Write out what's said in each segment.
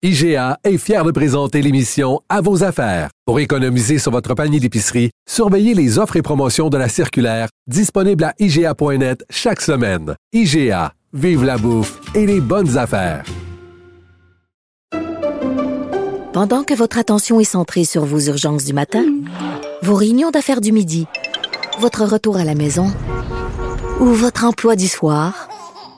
IGA est fier de présenter l'émission À vos affaires. Pour économiser sur votre panier d'épicerie, surveillez les offres et promotions de la circulaire disponible à IGA.net chaque semaine. IGA, vive la bouffe et les bonnes affaires. Pendant que votre attention est centrée sur vos urgences du matin, vos réunions d'affaires du midi, votre retour à la maison ou votre emploi du soir,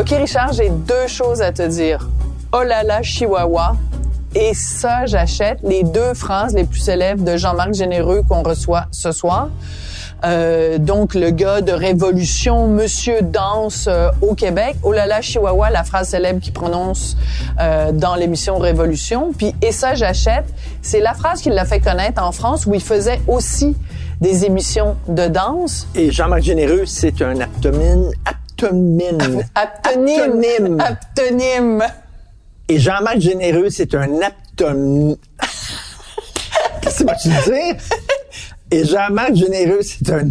OK, Richard, j'ai deux choses à te dire. Oh là là, Chihuahua. Et ça, j'achète les deux phrases les plus célèbres de Jean-Marc Généreux qu'on reçoit ce soir. Euh, donc le gars de Révolution, Monsieur danse euh, au Québec. Oh là là, Chihuahua, la phrase célèbre qu'il prononce euh, dans l'émission Révolution. Puis et ça, j'achète. C'est la phrase qu'il l'a fait connaître en France où il faisait aussi des émissions de danse. Et Jean-Marc Généreux, c'est un aptomine, aptomine, aptonyme, aptonyme. Et Jean-Marc Généreux, c'est un aptonyme. Qu'est-ce que tu dire? Et Jean-Marc Généreux, c'est un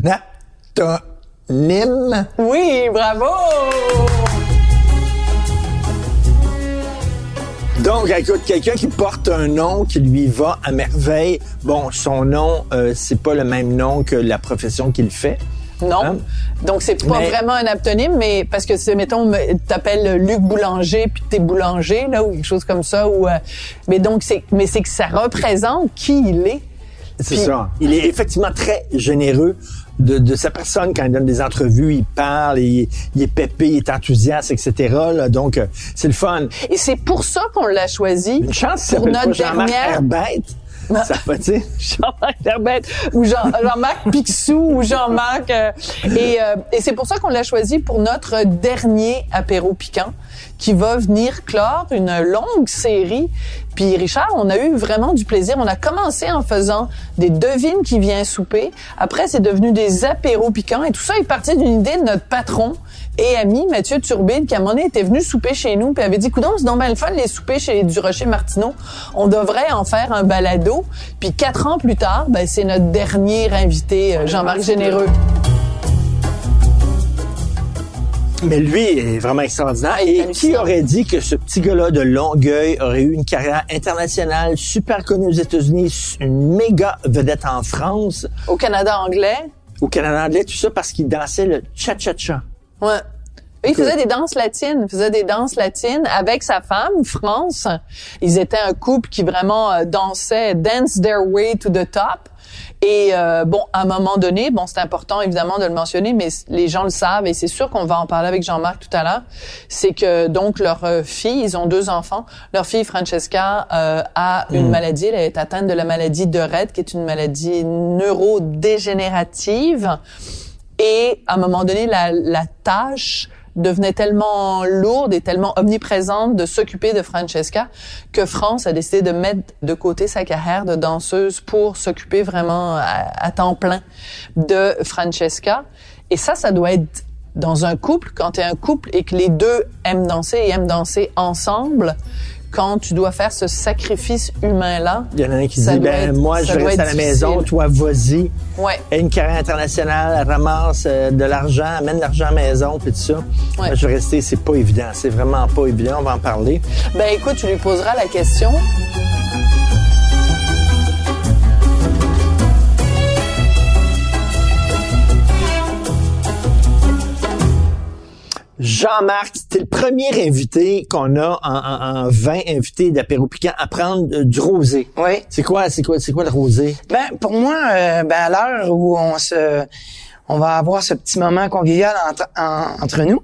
aptonyme. Oui, bravo! Donc, écoute, quelqu'un qui porte un nom qui lui va à merveille. Bon, son nom, euh, c'est pas le même nom que la profession qu'il fait. Non. Hein? Donc c'est pas Mais- vraiment un aptonyme, mais parce que c'est mettons t'appelles Luc Boulanger puis t'es boulanger là ou quelque chose comme ça ou euh, mais donc c'est mais c'est que ça représente qui il est. C'est ça. Il est effectivement très généreux de, de sa personne quand il donne des entrevues. Il parle, il, il est pépé, il est enthousiaste, etc. là. donc, euh, c'est le fun. Et c'est pour ça qu'on l'a choisi. Une chance pour notre dernière Herbête. Ça fait, tu sais? Jean-Marc Herbette ou Jean, Jean-Marc Picsou ou Jean-Marc. euh, et euh, et c'est pour ça qu'on l'a choisi pour notre dernier apéro piquant qui va venir clore une longue série. Puis Richard, on a eu vraiment du plaisir. On a commencé en faisant des devines qui vient souper. Après, c'est devenu des apéros piquants. Et tout ça est parti d'une idée de notre patron et ami Mathieu Turbide qui à un moment donné était venu souper chez nous puis avait dit coudonc c'est donc bien le fun les soupers chez du Rocher Martineau. On devrait en faire un balado. Puis quatre ans plus tard ben c'est notre dernier invité euh, Jean-Marc Généreux. Mais lui est vraiment extraordinaire. Et qui aurait dit que ce petit gars-là de Longueuil aurait eu une carrière internationale, super connue aux États-Unis, une méga vedette en France, au Canada anglais. Au Canada anglais, tout ça parce qu'il dansait le cha-cha-cha. Ouais il faisait des danses latines, il faisait des danses latines avec sa femme, France. Ils étaient un couple qui vraiment euh, dansait, dance their way to the top. Et euh, bon, à un moment donné, bon, c'est important évidemment de le mentionner, mais les gens le savent et c'est sûr qu'on va en parler avec Jean-Marc tout à l'heure. C'est que donc leur euh, fille, ils ont deux enfants. Leur fille Francesca euh, a une maladie, elle est atteinte de la maladie de Rett, qui est une maladie neurodégénérative. Et à un moment donné, la, la tâche devenait tellement lourde et tellement omniprésente de s'occuper de Francesca que France a décidé de mettre de côté sa carrière de danseuse pour s'occuper vraiment à, à temps plein de Francesca. Et ça, ça doit être dans un couple, quand tu es un couple et que les deux aiment danser et aiment danser ensemble, quand tu dois faire ce sacrifice humain-là. Il y en a un qui dit, ben être- moi, je rester à la maison, toi, vas-y. Ouais. Une carrière internationale, ramasse euh, de l'argent, amène l'argent à la maison, puis tout ça. Ouais. Moi, je vais rester, c'est pas évident, c'est vraiment pas évident, on va en parler. Ben écoute, tu lui poseras la question. Jean-Marc, c'était le premier invité qu'on a en, en, en 20 invités d'apéro piquant à prendre euh, du rosé. Oui. C'est quoi, c'est quoi, c'est quoi le rosé? Ben pour moi, euh, ben à l'heure où on se, on va avoir ce petit moment convivial entre, en- entre nous,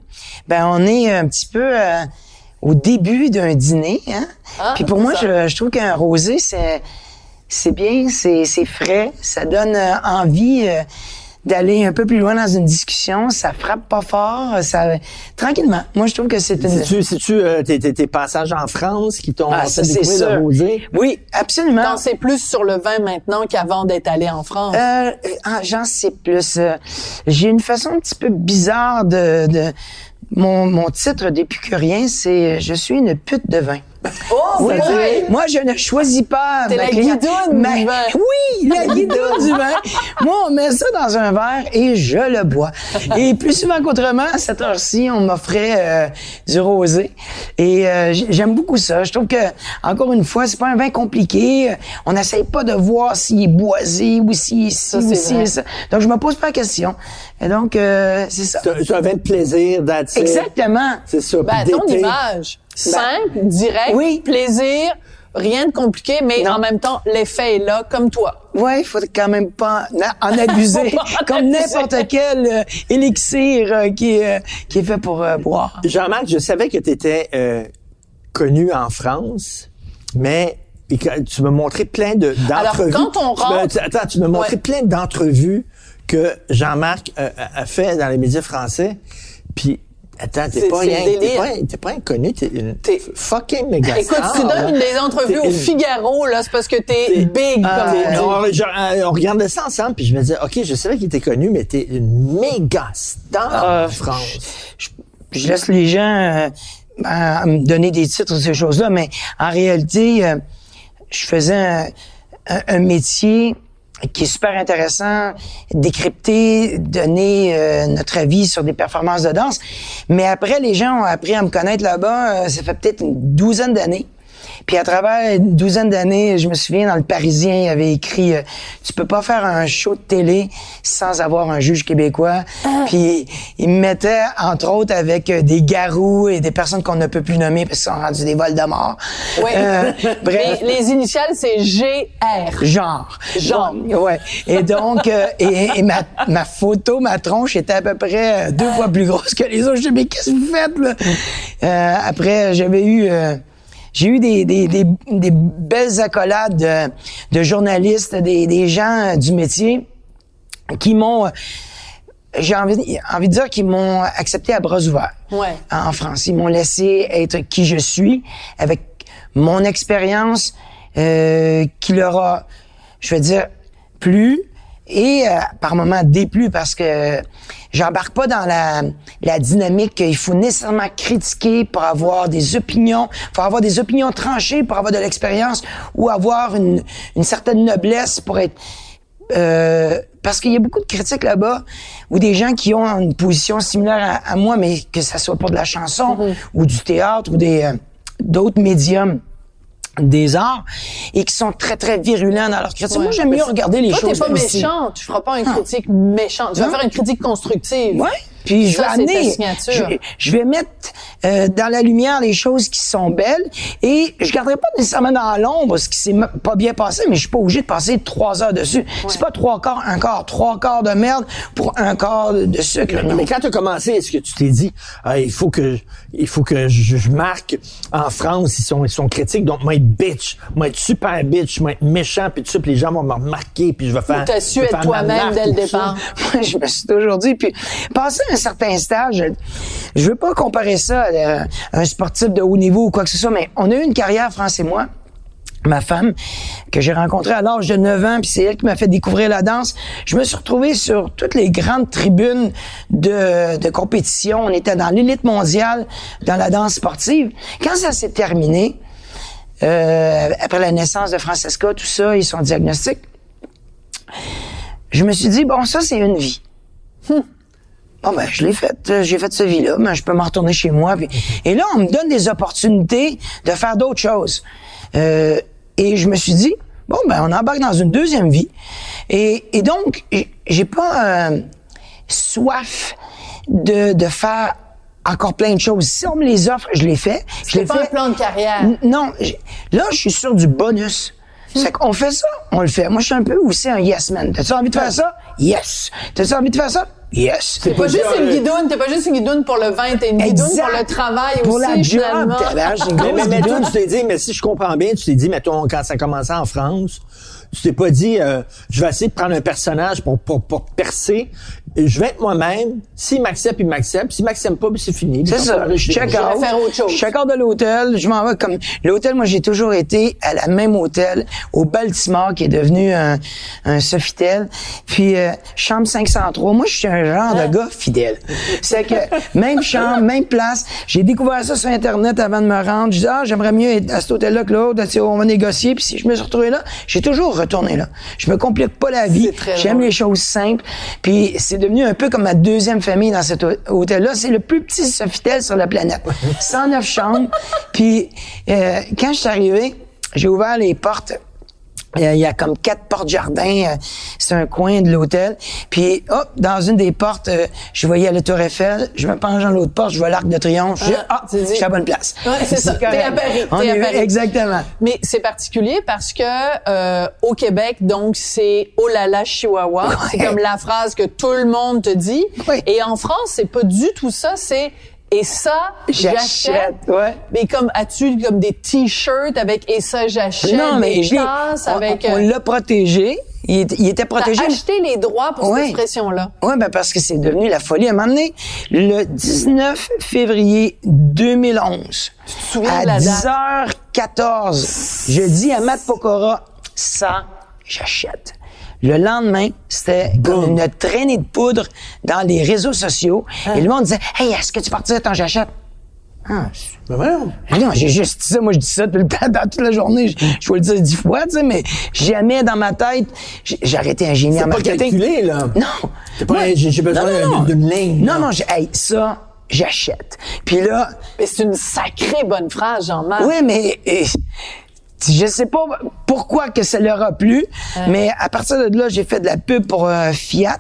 ben on est un petit peu euh, au début d'un dîner. Hein? Ah, Puis pour moi, je, je trouve qu'un rosé, c'est c'est bien, c'est c'est frais, ça donne envie euh, d'aller un peu plus loin dans une discussion. Ça frappe pas fort, ça tranquillement. Moi, je trouve que c'est une. C'est-tu, c'est-tu euh, tes, tes, tes passages en France qui t'ont Ah, fait découvrir le? Oui, absolument. T'en sais plus sur le vin maintenant qu'avant d'être allé en France? Euh, ah, j'en sais plus. Euh, J'ai une façon un petit peu bizarre de... de mon, mon titre d'épicurien, c'est « Je suis une pute de vin ». Oh, Oui, vrai! Moi, je ne choisis pas. T'es ma la guidoune ma- du vin. Oui, la guidoune du vin. Moi, on met ça dans un verre et je le bois. Et plus souvent qu'autrement, à cette heure-ci, on m'offrait euh, du rosé. Et euh, j'aime beaucoup ça. Je trouve que, encore une fois, c'est pas un vin compliqué. On n'essaye pas de voir s'il est boisé ou s'il est ci Ça, ou s'il est ça. Donc, je me pose pas la question. Et donc, euh, c'est ça. C'est un- vin de plaisir, it. Exactement. C'est ça. Ben, ton image, simple, direct, oui. plaisir, rien de compliqué, mais Non. en même temps, l'effet est là, comme toi. Ouais, il faut quand même pas en abuser, Faut pas en comme n'importe quel euh, élixir euh, qui, est, euh, qui est fait pour euh, boire. Jean-Marc, je savais que tu étais connu en France, mais et que tu m'as montré plein de d'entrevues. Alors, quand on rentre- tu- attends, tu m'as montré Ouais. plein d'entrevues que Jean-Marc euh, a a fait dans les médias français. Puis attends, t'es pas, rien- t'es pas, t'es pas inconnu, t'es une fucking méga Écoute, star, tu là. donnes des entrevues au Figaro, là, c'est parce que t'es big, comme T'es- on euh, on regardait ça ensemble, puis je me disais, OK, je savais qu'il était connu, mais t'es une méga star Ah, en France. Je, je laisse les gens euh, me donner des titres, ces choses-là, mais en réalité, euh, je faisais un, un- un métier qui est super intéressant, décrypter, donner euh, notre avis sur des performances de danse. Mais après, les gens ont appris à me connaître là-bas, euh, ça fait peut-être une douzaine d'années. Puis à travers une douzaine d'années, je me souviens dans le Parisien, il avait écrit euh, tu peux pas faire un show de télé sans avoir un juge québécois. Puis il me mettait entre autres avec euh, des garous et des personnes qu'on ne peut plus nommer parce qu'ils sont rendus des vols de mort. Ouais. Euh, bref, Les, les initiales, c'est GR. genre. Genre. Bon, ouais. Et donc, euh, et, et ma, ma photo, ma tronche était à peu près deux fois plus grosse que les autres. Je dis, mais qu'est-ce que vous faites, là? Euh, après, j'avais eu, euh, j'ai eu des, des, des, des belles accolades de, de journalistes, des, des gens euh, du métier qui m'ont, euh, j'ai envie, envie de dire qu'ils m'ont accepté à bras ouverts Ouais. en France. Ils m'ont laissé être qui je suis avec mon expérience euh, qui leur a, je veux dire, plu et euh, par moments déplu parce que j'embarque pas dans la, la dynamique qu'il faut nécessairement critiquer pour avoir des opinions, faut avoir des opinions tranchées pour avoir de l'expérience ou avoir une, une certaine noblesse pour être euh, parce qu'il y a beaucoup de critiques là-bas ou des gens qui ont une position similaire à, à moi, mais que ça soit pour de la chanson ou du théâtre ou des euh, d'autres médiums des arts et qui sont très très virulents dans leur critique. Moi, j'aime mieux regarder les Toi, choses t'es pas méchant. Tu feras pas une critique méchante. Tu vas Non. faire une critique constructive. Ouais. Puis je vais amener, je, vais- je vais mettre euh, dans la lumière les choses qui sont belles et je garderai pas nécessairement dans l'ombre ce qui s'est pas bien passé, mais je suis pas obligé de passer trois heures dessus. C'est pas trois quarts, un quart, trois quarts de merde pour un quart de, de sucre. non. Mais quand tu as commencé, est-ce que tu t'es dit, Ah, il faut que, il faut que je, je marque en France, ils sont, ils sont critiques, donc moi être bitch, moi être super bitch, moi être méchant, puis tout ça, puis les gens vont me remarquer, puis je vais faire. t'as su je vais être toi-même dès le départ. Moi, je me suis toujours dit, puis passer un certain stage, je veux pas comparer ça à euh, un sportif de haut niveau ou quoi que ce soit, mais on a eu une carrière, France et moi, ma femme, que j'ai rencontrée à l'âge de 9 ans, puis c'est elle qui m'a fait découvrir la danse. Je me suis retrouvé sur toutes les grandes tribunes de, de compétition. On était dans l'élite mondiale dans la danse sportive. Quand ça s'est terminé, euh, après la naissance de Francesca, tout ça, ils sont diagnostics, je me suis dit, bon, ça, c'est une vie. Bon, ben, je l'ai faite. euh, J'ai fait cette vie-là, mais je peux m'en retourner chez moi. puis- Et là, on me donne des opportunités de faire d'autres choses. Euh, et je me suis dit, bon, ben, on embarque dans une deuxième vie. Et, et donc, j'ai pas euh, soif de, de faire encore plein de choses. Si on me les offre, je les fais. Je C'est les pas un plan de carrière. N- Non, là, je suis sur du bonus. C'est qu'on fait ça, on le fait. Moi, je suis un peu aussi un yes man. T'as-tu envie de faire ça? Yes. T'as-tu envie de faire ça? Yes. T'es pas juste une guidoune, t'es pas juste une guidoune pour le vin, t'es une guidoune pour le travail Pour aussi, la job, finalement. j'ai une Mais, mais, mais toi, tu t'es dit, mais si je comprends bien, tu t'es dit, mettons, quand ça commençait en France, tu t'es pas dit, euh, je vais essayer de prendre un personnage pour, pour, pour percer. Je vais être moi-même. S'il m'accepte, il m'accepte. S'il m'accepte pas, ben, c'est fini. C'est ça. Je check vais out. faire autre chose. Je check out de l'hôtel. Je m'en vais comme l'hôtel. Moi, j'ai toujours été à la même hôtel au Baltimore, qui est devenu un, un Sofitel. Puis euh, chambre 503. Moi, je suis un genre de gars fidèle. C'est que même chambre, même place. J'ai découvert ça sur Internet avant de me rendre. Je dis ah, j'aimerais mieux être à cet hôtel-là que l'autre. Tu sais, On va négocier. Puis si je me suis retrouvé là, j'ai toujours retourné là. Je me complique pas la vie. J'aime les choses simples. Puis c'est devenu un peu comme ma deuxième famille dans cet hô- hôtel-là. C'est le plus petit Sofitel sur la planète. 109 chambres. Puis euh, quand je suis arrivé, j'ai ouvert les portes. Il y a- il y a comme quatre portes jardins. euh, C'est un coin de l'hôtel. Puis, hop, dans une des portes, euh, je voyais la Tour Eiffel. Je me penche dans l'autre porte, je vois l'Arc de Triomphe. Je dis, Ah, ah, je suis à la bonne place. Ouais, c'est ça. T'es à Paris, On t'es à Paris. Exactement. Mais c'est particulier parce que euh, au Québec, donc c'est oh là là Chihuahua, c'est comme la phrase que tout le monde te dit. Ouais. Et en France, c'est pas du tout ça. C'est et ça j'achète. Ouais. Mais comme as-tu comme des t-shirts avec et ça j'achète, Non, mais des tasses on, avec. on euh, l'a protégé. Il, est- il était T'as protégé. acheté les droits pour Ouais. cette expression-là. Oui, ben parce que c'est devenu la folie. À un moment donné, le 19 février 2011, souviens à de la date? 10h14, je dis à Matt Pokora, ça, j'achète. Le lendemain, c'était comme une traînée de poudre dans les réseaux sociaux. Ah. Et le monde disait, Hey, est-ce que tu partirais quand j'achète? Ah, Ben voyons. mais non, j'ai juste dit ça. Moi, je dis ça tout le temps, dans toute la journée. Je, je vais le dire dix fois, tu sais, mais jamais dans ma tête, j'ai arrêté un génie en C'est pas marketing. calculé, là. Non. C'est pas j'ai- besoin Non, non, non. d'une ligne, Non, là. non, j'ai- hey, ça, j'achète. Puis là, Mais c'est une sacrée bonne phrase, Jean-Marc. oui, mais je sais pas pourquoi que ça leur a plu, mais à partir de là, j'ai fait de la pub pour euh, Fiat.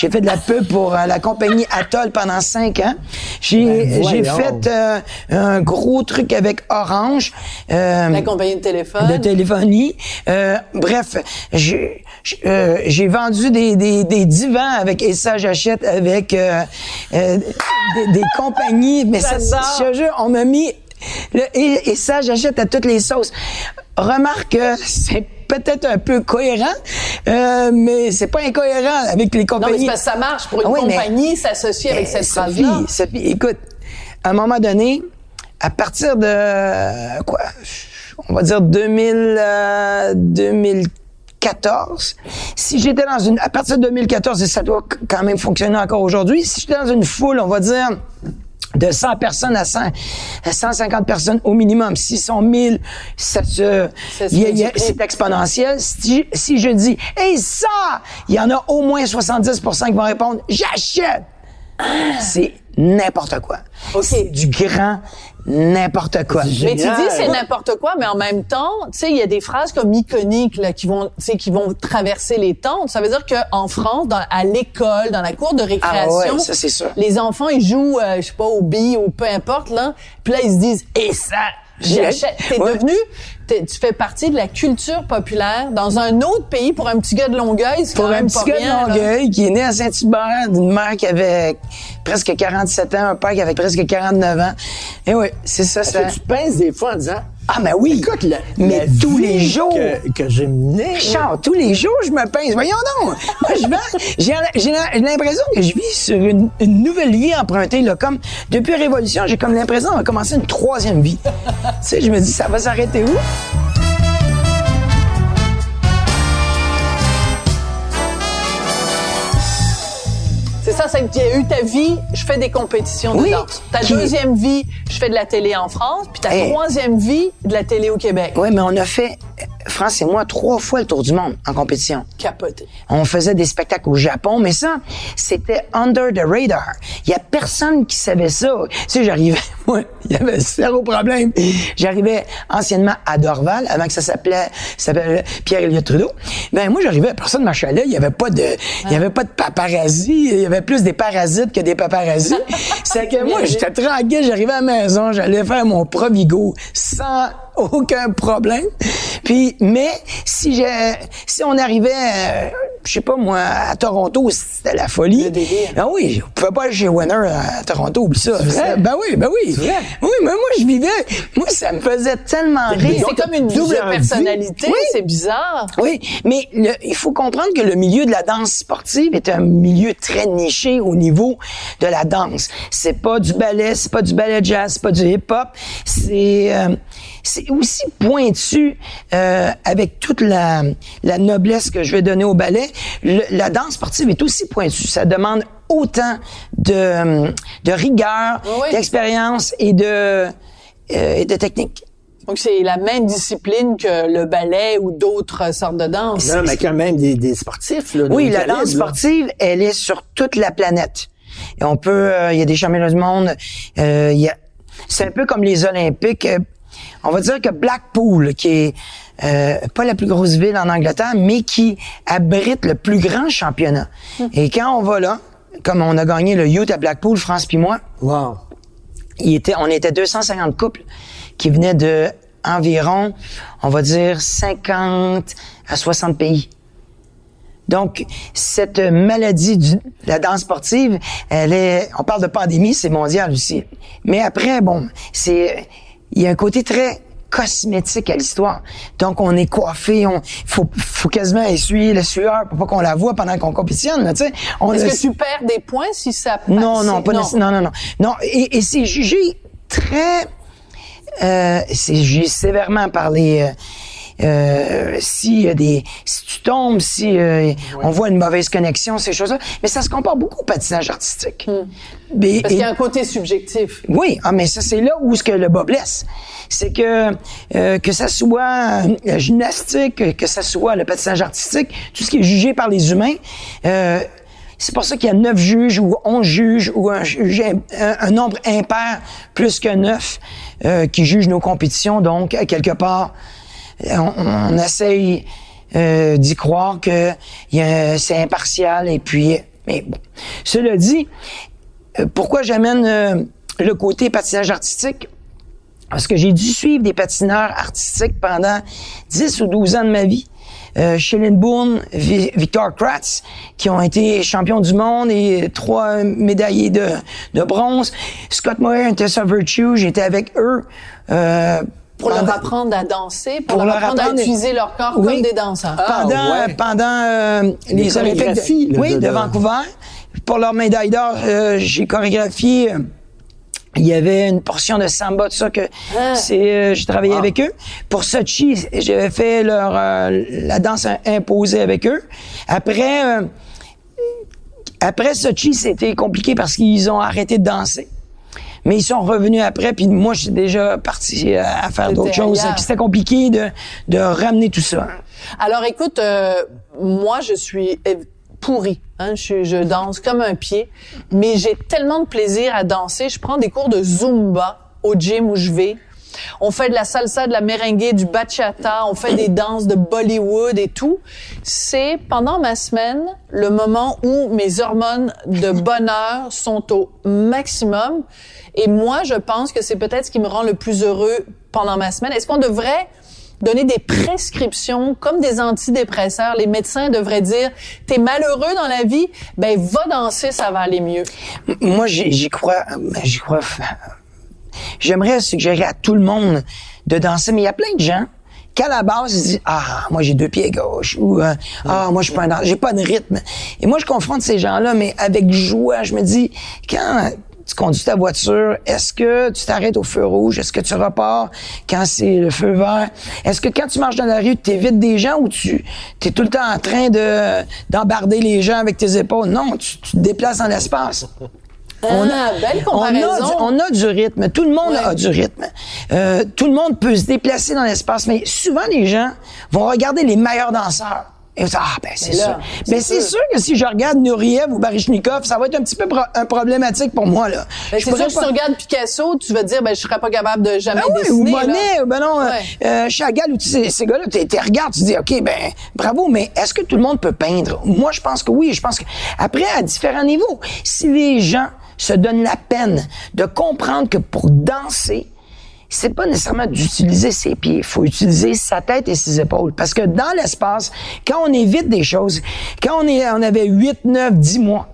J'ai fait de la pub pour euh, la compagnie Atoll pendant cinq ans. J'ai Ben, fait euh, un gros truc avec Orange. euh, La compagnie de téléphone. de téléphonie. Euh, bref, j'ai euh, vendu des, des, des divans avec et ça j'achète avec euh, euh, des, des compagnies. Mais ça, J'adore. je jure, on m'a mis le, et, et ça j'achète à toutes les sauces. Remarque que c'est peut-être un peu cohérent, euh, mais c'est pas incohérent avec les non, mais compagnies. parce que ça marche pour une Ah oui, mais- compagnie s'associer avec Eh, cette Sophie, phrase-là. Sophie, écoute, à un moment donné, à partir de euh, quoi, on va dire 2000, euh, 2014, si j'étais dans une, à partir de 2014, et ça doit quand même fonctionner encore aujourd'hui, si j'étais dans une foule, on va dire, de 100 personnes à 100, à 150 personnes au minimum. S'ils sont 1000, ça se, c'est exponentiel. Si, si je dis, hey, ça, il y en a au moins 70% qui vont répondre, j'achète. C'est n'importe quoi. C'est du grand n'importe quoi. Mais tu dis c'est n'importe quoi, mais en même temps, tu sais, il y a des phrases comme iconiques là, qui vont, tu sais, qui vont traverser les temps. Ça veut dire qu'en France, dans, à l'école, dans la cour de récréation, Ah ouais, ça, c'est sûr. les enfants ils jouent, euh, je sais pas, au billes ou peu importe là, puis là ils se disent et ça. T'es Ouais. devenu, t'es- tu fais partie de la culture populaire dans un autre pays pour un petit gars de Longueuil, c'est Pour quand un même petit pas gars rien, de là. Longueuil qui est né à Saint-Hubert, d'une mère qui avait presque 47 ans, un père qui avait presque 49 ans. Et oui, c'est ça, Est-ce ça. que tu penses des fois en disant, Ah, mais oui. écoute, la, mais la tous les jours. que, que j'ai Charles, tous les jours, je me pince. Voyons donc. Moi, je vais- j'ai, l'impression que je vis sur une, une nouvelle vie empruntée, là. Comme, depuis Révolution, j'ai comme l'impression de commencer une troisième vie. tu sais, je me dis, ça va s'arrêter où? C'est ça, c'est que tu as eu ta vie, je fais des compétitions de Oui. danse. Ta Qui- deuxième vie, je fais de la télé en France, puis ta Hey. troisième vie, de la télé au Québec. Oui, mais on a fait, France et moi, trois fois le tour du monde en compétition. Capoté. On faisait des spectacles au Japon, mais ça, c'était under the radar. Il y a personne qui savait ça. Tu sais, j'arrivais, moi, il y avait zéro problème. J'arrivais anciennement à Dorval, avant que ça s'appelait, ça s'appelait Pierre-Éliott Trudeau. Ben, moi, j'arrivais, personne marchait là. Il y avait pas de, il y avait pas de paparazzi. Il y avait plus des parasites que des paparazzis. C'est que moi, j'étais tranquille. J'arrivais à la maison, j'allais faire mon provigo sans aucun problème. Puis, mais si j'ai, si on arrivait, euh, je sais pas moi, à Toronto, c'était la folie. Le délire. Ah oui, on pouvait pas aller chez Winner à Toronto, oublie ça. vrai? Ben oui, ben oui. vrai? Oui, mais moi, je vivais, moi, ça me faisait tellement rire. C'est comme une double personnalité, Oui. c'est bizarre. Oui, mais le- il faut comprendre que le milieu de la danse sportive est un milieu très niché au niveau de la danse. C'est pas du ballet, c'est pas du ballet jazz, c'est pas du hip-hop. C'est euh, c'est aussi pointu euh, avec toute la, la noblesse que je vais donner au ballet. Le- la danse sportive est aussi pointue. Ça demande autant de, de rigueur, Oui. d'expérience et de, euh, et de technique. Donc, c'est la même discipline que le ballet ou d'autres sortes de danse. Non, mais quand même des, des sportifs, là. Oui, la calibre, danse là. sportive, elle est sur toute la planète. Et on peut, euh, il y a des championnats du monde. euh, il y a, c'est un peu comme les Olympiques. On va dire que Blackpool, qui est euh, pas la plus grosse ville en Angleterre, mais qui abrite le plus grand championnat. Et quand on va là, comme on a gagné le Youth à Blackpool, France puis moi, Wow. il était, on était 250 couples qui venaient de environ, on va dire, 50 à 60 pays. Donc, cette maladie de la danse sportive, elle est, on parle de pandémie, c'est mondial aussi. Mais après, bon, c'est, il y a un côté très cosmétique à l'histoire. Donc, on est coiffé, on, faut, faut quasiment essuyer la sueur pour pas qu'on la voit pendant qu'on compétitionne, tu sais. Est-ce que tu perds des points si ça passe? non, non, pas nécessairement. Non, non, non. Non, et, et c'est jugé très... Euh, c'est jugé sévèrement par les... Euh, euh, si, euh, des, si tu tombes, si euh, on voit une mauvaise connexion, ces choses-là. Mais ça se compare beaucoup au patinage artistique. Mais- Parce qu'il y a un côté subjectif. oui, ah, mais ça c'est là où ce que le bas blesse. C'est que euh, que ça soit la gymnastique, que ça soit le patinage artistique, tout ce qui est jugé par les humains, euh, c'est pour ça qu'il y a neuf juges ou onze juges ou un, juge- un, un nombre impair plus que neuf euh, qui jugent nos compétitions. Donc, quelque part, on, on essaye euh, d'y croire que c'est impartial et puis mais bon. Cela dit, euh, pourquoi j'amène euh, le côté patinage artistique? Parce que j'ai dû suivre des patineurs artistiques pendant 10 ou 12 ans de ma vie. Euh, Bourne, Vi- Victor Kratz, qui ont été champions du monde et trois médaillés de, bronze. Scott Moyer et Tessa Virtue, j'étais avec eux. Pour leur apprendre à danser, pour, Pour leur apprendre, apprendre- à utiliser leur corps Oui. comme des danseurs. pendant Ah, ouais. pendant euh, les, Les chorégraphies, de, là, oui, de- de, de- Vancouver. Pour leur médaille d'or, euh, j'ai chorégraphié. euh, il y avait une portion de samba, tout ça que Ah. c'est euh, j'ai travaillé avec eux. Pour Sochi, j'avais fait leur euh, la danse imposée avec eux. Après euh, après Sochi, c'était compliqué parce qu'ils ont arrêté de danser. Mais ils sont revenus après, puis moi, j'étais déjà parti euh, à faire d'autres choses. C'était compliqué de, de ramener tout ça. Alors écoute, euh, moi je suis pourrie. Hein, je, je danse comme un pied, mais j'ai tellement de plaisir à danser. Je prends des cours de zumba au gym où je vais. On fait de la salsa, de la merengue, du bachata, on fait des danses de Bollywood et tout. C'est pendant ma semaine le moment où mes hormones de bonheur sont au maximum. Et moi, je pense que c'est peut-être ce qui me rend le plus heureux pendant ma semaine. Est-ce qu'on devrait donner des prescriptions comme des antidépresseurs? Les médecins devraient dire, t'es malheureux dans la vie, ben va danser, ça va aller mieux. Moi, j'y crois. J'y crois. J'aimerais suggérer à tout le monde de danser, mais il y a plein de gens qu'à la base, ils disent Ah, moi j'ai deux pieds gauche ou euh, Ah, moi je suis pas un j'ai pas de rythme. Et moi, je confronte ces gens-là, mais avec joie. Je me dis, quand tu conduis ta voiture, est-ce que tu t'arrêtes au feu rouge? Est-ce que tu repars quand c'est le feu vert? Est-ce que quand tu marches dans la rue, tu évites des gens ou tu es tout le temps en train de d'embarder les gens avec tes épaules? Non, tu, tu te déplaces dans l'espace. On ah, belle On a, du, on a du rythme. Tout le monde Ouais. a du rythme. Euh, tout le monde peut se déplacer dans l'espace, mais souvent les gens vont regarder les meilleurs danseurs. Et on se dit, ah, ben, c'est sûr. c'est Mais c'est sûr. sûr que si je regarde Nouriev ou Baryshnikov, ça va être un petit peu pro- un problématique pour moi, là. Ben, c'est sûr que si tu regardes Picasso, tu vas te dire, ben, je serais pas capable de jamais ben oui, dessiner. ou là. Monet, ou ben non, euh, Ouais. euh, Chagall, ou sais, ces gars-là, tu regardes, tu te dis, OK, ben, bravo, mais est-ce que tout le monde peut peindre? Moi, je pense que oui. Je pense que, après, à différents niveaux, si les gens se donnent la peine de comprendre que pour danser, c'est pas nécessairement d'utiliser ses pieds. Il faut utiliser sa tête et ses épaules. Parce que dans l'espace, quand on évite des choses, quand on, est, on avait 8, 9, 10 mois,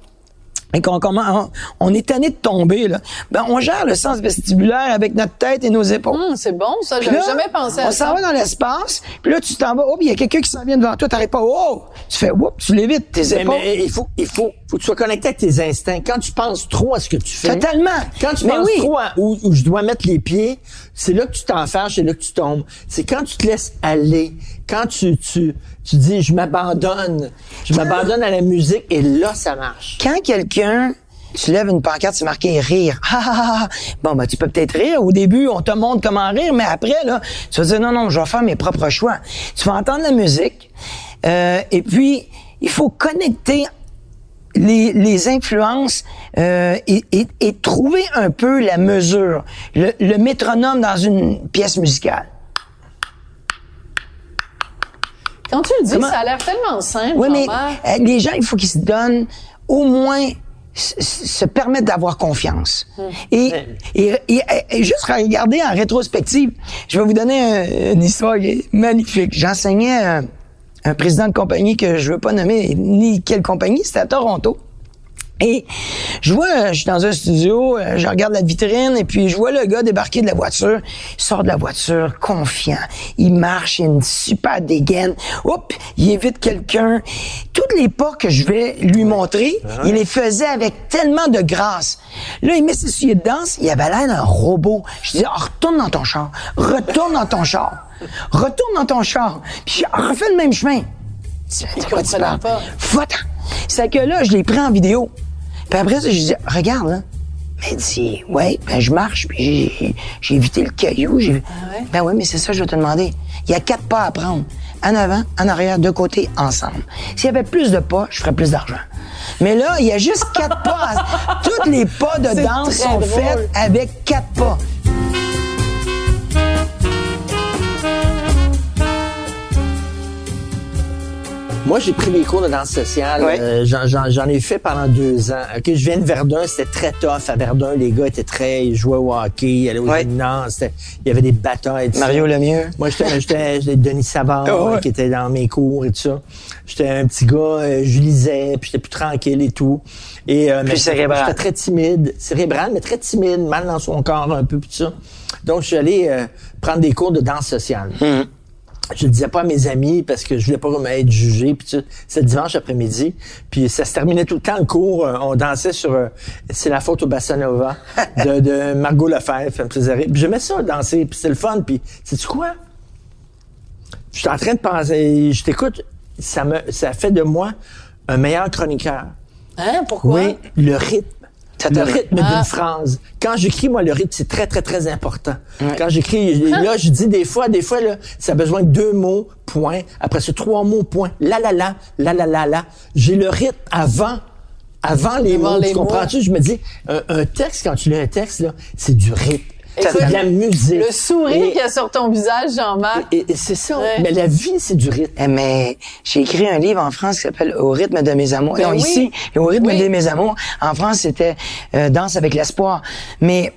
et qu'on comment on, est tanné de tomber là. Ben on gère le sens vestibulaire avec notre tête et nos épaules. Hum, c'est bon, ça. J'avais jamais pensé à on ça. s'en va dans l'espace, puis là tu t'en vas, oh, il y a quelqu'un qui s'en vient devant toi, t'arrêtes pas, oh, tu fais, whoop, tu l'évites tes Mais, épaules. mais il faut, il faut, faut que tu sois connecté avec tes instincts. Quand tu penses trop à ce que tu fais. Totalement. Quand tu Mais penses oui. trop à où, où je dois mettre les pieds, c'est là que tu t'enfermes, c'est là que tu tombes. C'est quand tu te laisses aller, quand tu, tu, tu dis, je m'abandonne, je m'abandonne à la musique, et là, ça marche. quand quelqu'un tu lèves une pancarte, c'est marqué rire. Ah, ah, ah. Bon, ben, tu peux peut-être rire. Au début, on te montre comment rire, mais après, là, tu vas dire non, non, je vais faire mes propres choix. Tu vas entendre la musique, euh, et puis, il faut connecter les, les influences euh, et, et- et trouver un peu la mesure, le, le métronome dans une pièce musicale. Quand tu le dis, Comment- ça a l'air tellement simple. Oui, mais euh, les gens, il faut qu'ils se donnent au moins se permettre d'avoir confiance. Et, et, et- et juste regarder en rétrospective, je vais vous donner un- une histoire qui est magnifique. J'enseignais un, un président de compagnie que je veux pas nommer ni quelle compagnie, c'était à Toronto. Et je vois, je suis dans un studio, euh, je regarde la vitrine et puis je vois le gars débarquer de la voiture. Il sort de la voiture confiant. Il marche, il a une super dégaine. Hop, il évite quelqu'un. Toutes les pas que je vais lui montrer, il les faisait avec tellement de grâce. Là, il met ses souliers de danse, il avait l'air d'un robot. Je dis, Ah, retourne dans ton char. Retourne dans ton char. Retourne dans ton char. Puis refais le même chemin. Tu tu. Va-t'en. C'est que là, je l'ai pris en vidéo. Puis après ça, je dis, regarde, là. Mais il dit, ouais, ben je marche, puis j'ai- j'ai évité le caillou. j'ai- ouais? Ben ouais, mais c'est ça que je vais te demander. Il y a quatre pas à prendre. En avant, en arrière, de côté, ensemble. S'il y avait plus de pas, je ferais plus d'argent. Mais là, il y a juste quatre pas. à- Tous les pas de danse sont drôle. faits avec quatre pas. Moi, j'ai pris les cours de danse sociale. Euh, j'en- ai fait pendant deux ans. Ok, je viens de Verdun, c'était très tough. À Verdun, les gars étaient très... Ils jouaient au hockey, ils allaient aux Ouais. gymnases, c'était- Il y avait des batailles. Mario Lemieux. Moi, j'étais Denis Savard, ouais. euh, qui était dans mes cours et tout ça. J'étais un petit gars, euh, je lisais, puis j'étais plus tranquille et tout. Et, euh, j'étais- cérébral. J'étais très timide. Cérébral, mais très timide, mal dans son corps un peu, puis tout ça. Donc, je suis allé euh, prendre des cours de danse sociale. Je le disais pas à mes amis parce que je voulais pas comme être jugé. Puis tu c'est le dimanche après-midi. Puis ça se terminait tout le temps le cours. euh, on dansait sur euh, C'est la faute au Bossa Nova de, de Margot Lefebvre. Ça me faisait rire. Puis j'aimais ça danser. Puis c'est le fun. Puis sais-tu quoi? Je suis en train de penser. Je t'écoute. Ça me ça fait de moi un meilleur chroniqueur. Hein, pourquoi? Oui, le rythme. Ça Le rythme Ah. d'une phrase. Quand j'écris, moi, le rythme, c'est très, très, très important. Quand j'écris, là, je dis des fois, des fois, là, ça a besoin de deux mots, point. Après ça, trois mots, point. La, la, la, la, la, la, la. J'ai le rythme avant, avant les Avant mots. les tu comprends-tu? Je me dis, un, un texte, quand tu lis un texte, là, c'est du rythme. Écoute, C'est de la musique. Le sourire qu'il y a sur ton visage, Jean-Marc. Et, et c'est ça. Ouais. Mais la vie, c'est du rythme. Eh, mais j'ai écrit un livre en France qui s'appelle Au rythme de mes amours. Ben non, oui. ici, Au rythme Oui. de mes amours. En France, c'était euh, Danse avec l'espoir. Mais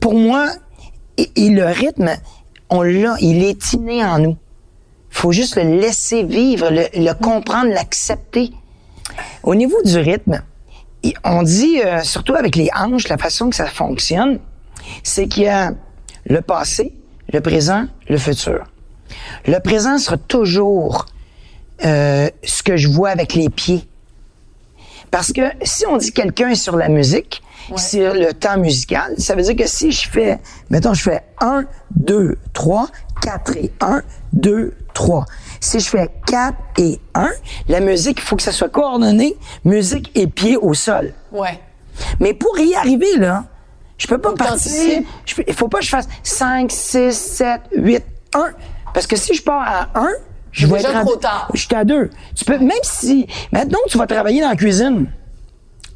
pour moi, et, et le rythme, on l'a, il est inné en nous. faut juste le laisser vivre, le, le comprendre, l'accepter. Au niveau du rythme, on dit, euh, surtout avec les hanches, la façon que ça fonctionne, c'est qu'il y a le passé, le présent, le futur. Le présent sera toujours euh, ce que je vois avec les pieds. Parce que si on dit quelqu'un est sur la musique, sur le temps musical, ça veut dire que si je fais, mettons, je fais 1, 2, 3, 4 et 1, 2, 3. Si je fais 4 et 1, la musique, il faut que ça soit coordonné, musique et pied au sol. Ouais. Mais pour y arriver, là, je peux pas partir. Il faut pas que je fasse 5, 6, 7, 8, 1. Parce que si je pars à 1, je vais être à trop tard. Je suis à 2. Tu peux, même si, maintenant, tu vas travailler dans la cuisine.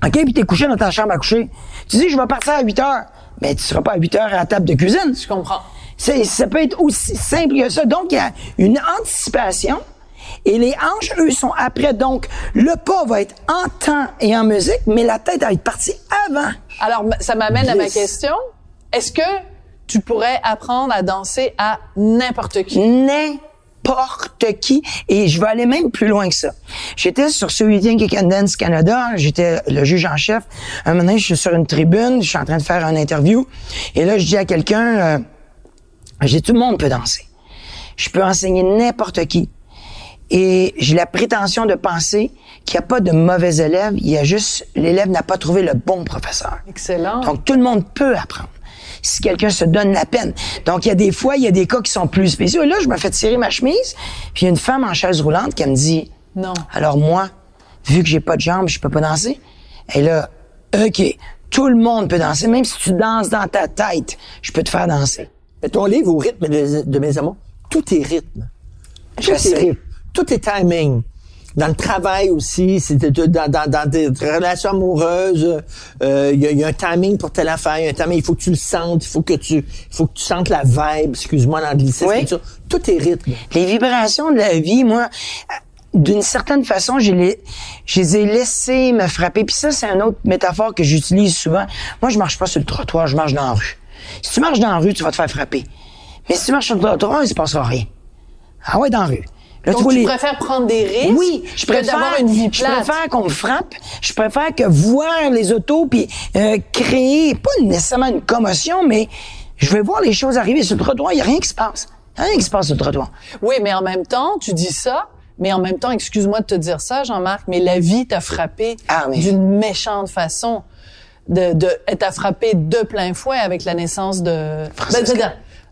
OK, puis t'es couché dans ta chambre à coucher. Tu dis, je vais partir à 8 heures. Mais tu seras pas à 8 heures à la table de cuisine. Je comprends. Ça peut être aussi simple que ça. Donc, il y a une anticipation. Et les hanches, eux, sont après. Donc, le pas va être en temps et en musique, mais la tête va être partie avant. Alors, ça m'amène à ma question. Est-ce que tu pourrais apprendre à danser à n'importe qui? N'importe qui. Et je vais aller même plus loin que ça. J'étais sur ce Weekend qui Can Dance Canada. J'étais le juge en chef. Un moment donné, je suis sur une tribune. Je suis en train de faire une interview. Et là, je dis à quelqu'un, euh, j'ai tout le monde peut danser. Je peux enseigner n'importe qui. Et j'ai la prétention de penser qu'il n'y a pas de mauvais élèves. Il y a juste, l'élève n'a pas trouvé le bon professeur. Excellent. Donc, tout le monde peut apprendre si quelqu'un se donne la peine. Donc, il y a des fois, il y a des cas qui sont plus spéciaux. Et là, je me fais tirer ma chemise, puis il y a une femme en chaise roulante qui me dit, Non. alors moi, vu que j'ai pas de jambes, je peux pas danser. Et là, OK, tout le monde peut danser. Même si tu danses dans ta tête, je peux te faire danser. Mais ton livre au rythme de, de mes amours, tout est rythme. Je Tout est sais. rythme. Tout est timing. Dans le travail aussi, c'est dans, dans, dans des relations amoureuses, euh, il y, a, il y a un timing pour telle affaire, il y a un timing, il faut que tu le sentes, il faut que tu, faut que tu sentes la vibe, excuse-moi l'anglicisme, Oui. tout est rythme. Les vibrations de la vie, moi, d'une certaine façon, je les, je les ai laissées me frapper. Puis ça, c'est une autre métaphore que j'utilise souvent. Moi, je marche pas sur le trottoir, je marche dans la rue. Si tu marches dans la rue, tu vas te faire frapper. Mais si tu marches sur le trottoir, il se passera rien. Ah ouais, dans la rue. Là, Donc, tu les- préfères prendre des risques oui, je que préfère d'avoir une vie Je préfère qu'on me frappe. Je préfère que voir les autos puis euh, créer pas nécessairement une commotion, mais je vais voir les choses arriver sur le trottoir. Il y a rien qui se passe. Il y a rien qui se passe sur le trottoir. Oui, mais en même temps, tu dis ça, mais en même temps, excuse-moi de te dire ça, Jean-Marc, mais la vie t'a frappé Ah, mais- d'une méchante façon. De, de, elle t'a frappé de plein fouet avec la naissance de... Ben,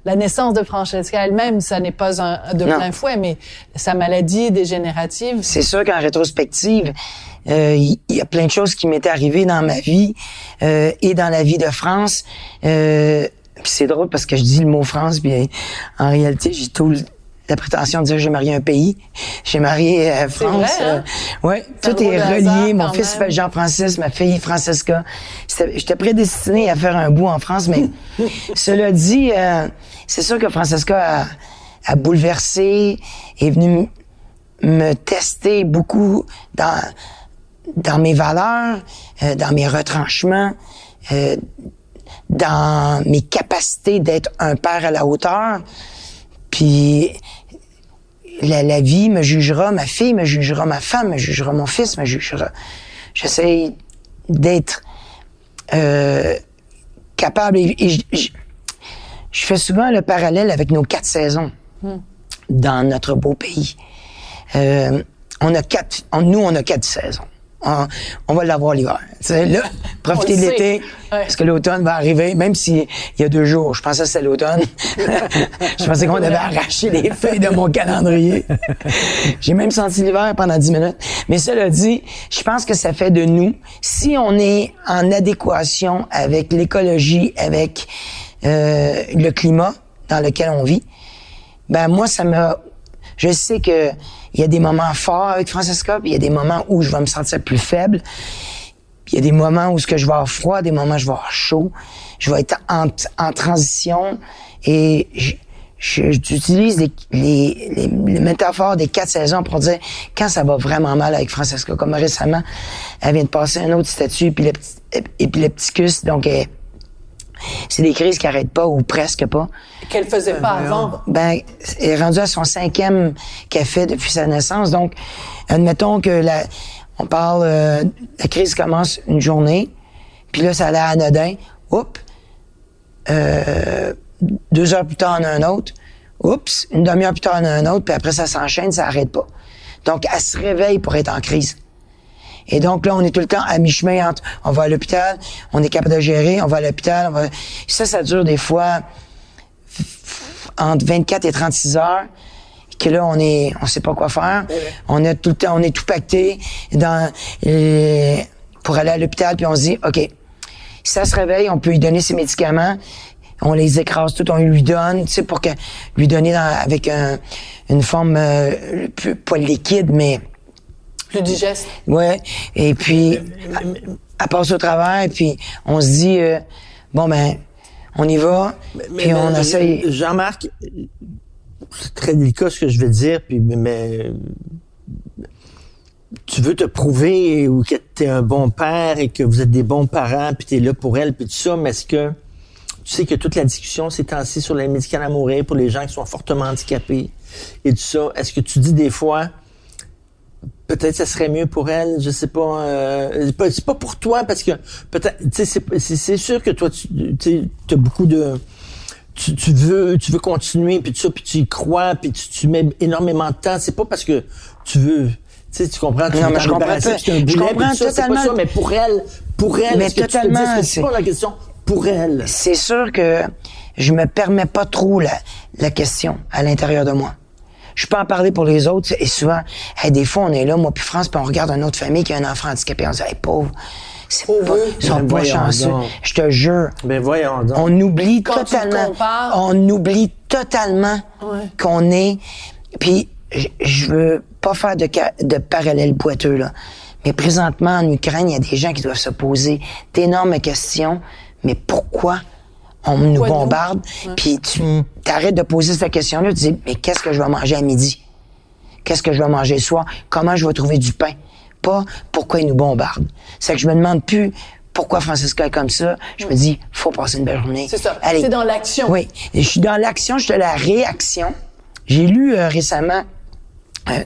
la naissance de Francesca elle-même, ça n'est pas un, de Non. plein fouet, mais sa maladie dégénérative, C'est sûr qu'en rétrospective, euh, il y, a plein de choses qui m'étaient arrivées dans ma vie euh, et dans la vie de France. Euh, c'est drôle parce que je dis le mot France, puis en réalité, j'ai tout le- la prétention de dire que j'ai marié un pays. J'ai marié euh, France. vrai, hein? ouais, tout est relié. Mon fils s'appelle Jean-Francis, ma fille Francesca. J'étais prédestiné à faire un bout en France, mais cela dit, euh, c'est sûr que Francesca a, a bouleversé, est venue me tester beaucoup dans dans mes valeurs, euh, dans mes retranchements, euh, dans mes capacités d'être un père à la hauteur. Puis la, la vie me jugera, ma fille me jugera, ma femme me jugera, mon fils me jugera. J'essaie d'être euh, capable et, et je- fais souvent le parallèle avec nos quatre saisons dans notre beau pays. Euh, on a quatre, on- nous, on a quatre saisons. On, on va l'avoir l'hiver. Là, profiter On de l'été. Ouais. parce que l'automne va arriver, même s'il y a deux jours. Je pensais que c'était l'automne. je pensais qu'on devait arracher les feuilles de mon calendrier. J'ai même senti l'hiver pendant dix minutes. Mais cela dit, je pense que ça fait de nous, si on est en adéquation avec l'écologie, avec euh, le climat dans lequel on vit, ben moi, ça m'a... Je sais que il y a des moments forts avec Francesca, puis il y a des moments où je vais me sentir plus faible. Il y a des moments où ce que je vais avoir froid, des moments où je vais avoir chaud. Je vais être en, transition et j'utilise les, les, les, métaphores des quatre saisons pour dire quand ça va vraiment mal avec Francesca. Comme récemment, elle vient de passer un autre statut épilepticus, donc elle- c'est des crises qui arrêtent pas ou presque pas. qu'elle faisait pas avant. Ben, elle est rendue à son cinquième fait depuis sa naissance. Donc, admettons que la, on parle, euh, la crise commence une journée, puis là, ça a l'air anodin. Oups! Euh, deux heures plus tard, on a un autre. Oups! Une demi-heure plus tard, on a un autre, puis après, ça s'enchaîne, ça arrête pas. Donc, elle se réveille pour être en crise. Et donc là, on est tout le temps à mi-chemin entre on va à l'hôpital, on est capable de gérer, on va à l'hôpital, on va... Ça, ça dure des fois entre 24 et 36 heures que là on est on sait pas quoi faire. On est tout le temps on est tout pacté dans euh, pour aller à l'hôpital puis on se dit OK si ça se réveille on peut lui donner ses médicaments. On les écrase tout on lui donne tu sais pour que lui donner dans- avec un- une forme euh, plus- pas liquide mais Plus digeste. Ouais. Et puis, elle, passe au travers, puis on se dit, euh, bon, ben, on y va, puis on mais, essaye. Jean-Marc, c'est très délicat ce que je vais dire, puis mais, tu veux te prouver ou que tu es un bon père et que vous êtes des bons parents, puis tu es là pour elle, puis tout ça, mais est-ce que tu sais que toute la discussion s'est temps sur les médicaments à mourir pour les gens qui sont fortement handicapés et tout ça. Est-ce que tu dis des fois, peut-être ça serait mieux pour elle, je sais pas. Euh, c'est pas pour toi parce que peut-être, tu sais, c'est sûr que toi, tu as beaucoup de tu, tu, veux tu veux continuer puis ça puis tu y crois puis tu, tu mets énormément de temps. C'est pas parce que tu veux tu sais tu comprends tu non, mais je comprends, je comprends totalement pas ça, mais pour elle pour elle mais totalement c'est pas la question pour elle? C'est sûr que je me permets pas trop la, la question à l'intérieur de moi je peux en parler pour les autres et souvent des fois on est là moi puis France puis on regarde une autre famille qui a un enfant handicapé on se dit hey, pauvre c'est pas, ils sont ben pas chanceux. Je te jure. Ben voyons donc. On oublie totalement. On oublie totalement qu'on est. Puis je veux pas faire de, de parallèle boiteux là. Mais présentement en Ukraine, il y a des gens qui doivent se poser d'énormes questions. Mais pourquoi on nous bombarde Puis tu t'arrêtes de poser cette question-là. Tu dis mais qu'est-ce que je vais manger à midi? Qu'est-ce que je vais manger ce soir? Comment je vais trouver du pain? Pas pourquoi ils nous bombardent. C'est que je me demande plus pourquoi Francisca est comme ça. Je me dis, faut passer une belle journée. C'est ça. C'est dans l'action. Oui. je suis dans l'action, je suis de la réaction. J'ai lu euh, récemment, euh,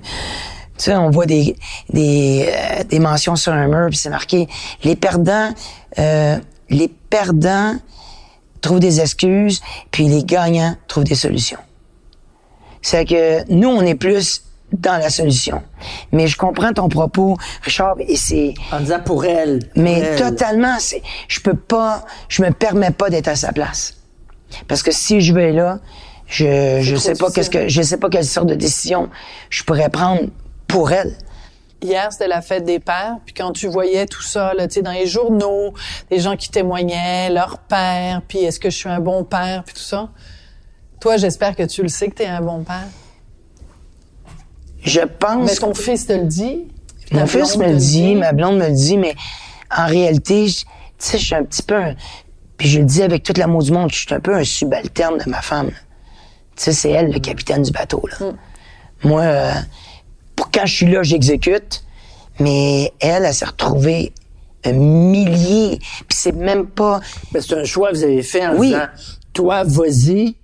tu sais, on voit des, des, euh, des mentions sur un mur, puis c'est marqué, les perdants, les perdants trouvent des excuses, puis les gagnants trouvent des solutions. C'est que nous, on est plus dans la solution. Mais je comprends ton propos, Richard, et c'est... En disant pour elle. mais totalement, c'est... Je peux pas... Je me permets pas d'être à sa place. Parce que si je vais là, je, je sais pas qu'est-ce que... Je sais pas quelle sorte de décision je pourrais prendre pour elle. Hier, c'était la fête des pères, puis quand tu voyais tout ça, là, tu sais, dans les journaux, des gens qui témoignaient, leur père, puis est-ce que je suis un bon père, puis tout ça. Toi, j'espère que tu le sais que tu es un bon père. Je pense. Mais ton fils te le dit. Mon fils me le dit, ma blonde me le dit, mais en réalité, tu sais, je suis un petit peu Puis je le dis avec toute l'amour du monde, je suis un peu un subalterne de ma femme. Tu sais, c'est elle le capitaine du bateau, là. Mm. Moi, euh, quand je suis là, j'exécute, mais elle, elle s'est retrouvée un millier, puis c'est même pas... C'est un choix que vous avez fait en oui. disant, toi, vas-y,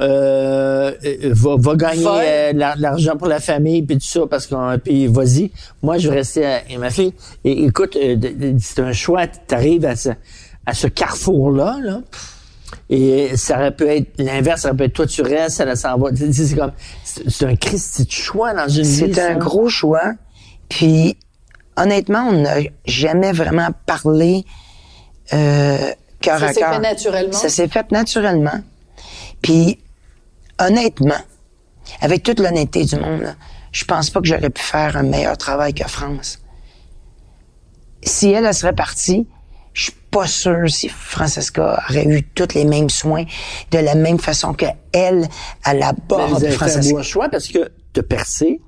euh, va, va, gagner euh, l'argent pour la famille puis tout ça parce qu'on puis vas-y. Moi je vais rester à, ma fille et écoute euh, c'est un choix t'arrives à ce à ce carrefour là là et ça aurait pu être l'inverse ça aurait pu être toi tu restes ça s'en va c'est comme c'est un Christ de choix dans une vie c'est un gros choix. Puis honnêtement on n'a jamais vraiment parlé euh, cœur à cœur. ça s'est fait naturellement? Ça s'est fait naturellement. Puis honnêtement, avec toute l'honnêteté du monde, je pense pas que j'aurais pu faire un meilleur travail que France. Si elle, elle serait partie, pas sûr si Francesca aurait eu tous les mêmes soins de la même façon que elle à la base de Francesca. Fait un bon choix parce que te percer,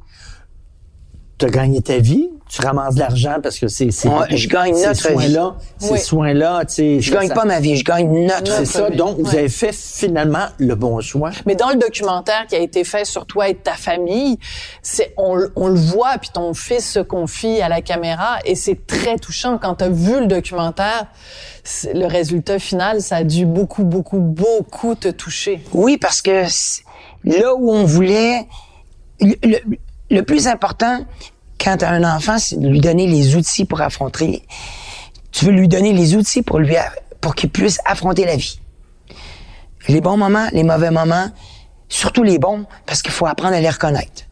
tu as gagné ta vie, tu ramasses de l'argent parce que c'est c'est je gagne notre soins là, ces soins là, tu sais je gagne pas ma vie, je gagne notre C'est ça. Donc vous avez fait finalement le bon choix. Mais dans le documentaire qui a été fait sur toi et ta famille, c'est on, on, le voit puis ton fils se confie à la caméra et c'est très touchant quand tu as vu le documentaire. Le résultat final, ça a dû beaucoup beaucoup beaucoup te toucher. Oui, parce que là où on voulait le, le plus important quand un enfant, c'est de lui donner les outils pour affronter. Tu veux lui donner les outils pour lui pour qu'il puisse affronter la vie. Les bons moments, les mauvais moments, surtout les bons, parce qu'il faut apprendre à les reconnaître.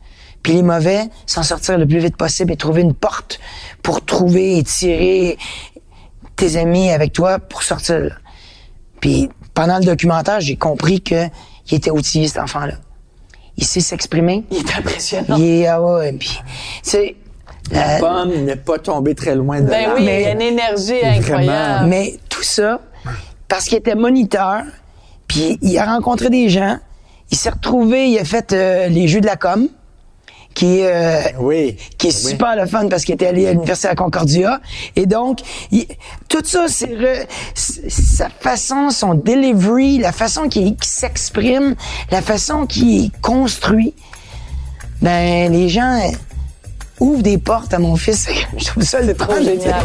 Puis les mauvais, s'en sortir le plus vite possible et trouver une porte pour trouver et tirer tes amis avec toi pour sortir. Puis pendant le documentaire, j'ai compris que il était outillé cet enfant-là il sait s'exprimer. Il est impressionnant. Il est, ah ouais, puis, tu sais, la euh, pomme n'est pas tombée très loin de Ben oui, il y a une énergie incroyable. Mais tout ça, parce qu'il était moniteur, puis il a rencontré des gens, il s'est retrouvé, il a fait euh, les Jeux de la com qui est, euh, oui, qui est super le fun parce qu'il était allé à l'université à Concordia. Et donc, tout ça, c'est sa façon, son delivery, la façon qu'il s'exprime, la façon qu'il construit. Ben, les gens ouvrent des portes à mon fils. Je trouve ça le trop génial.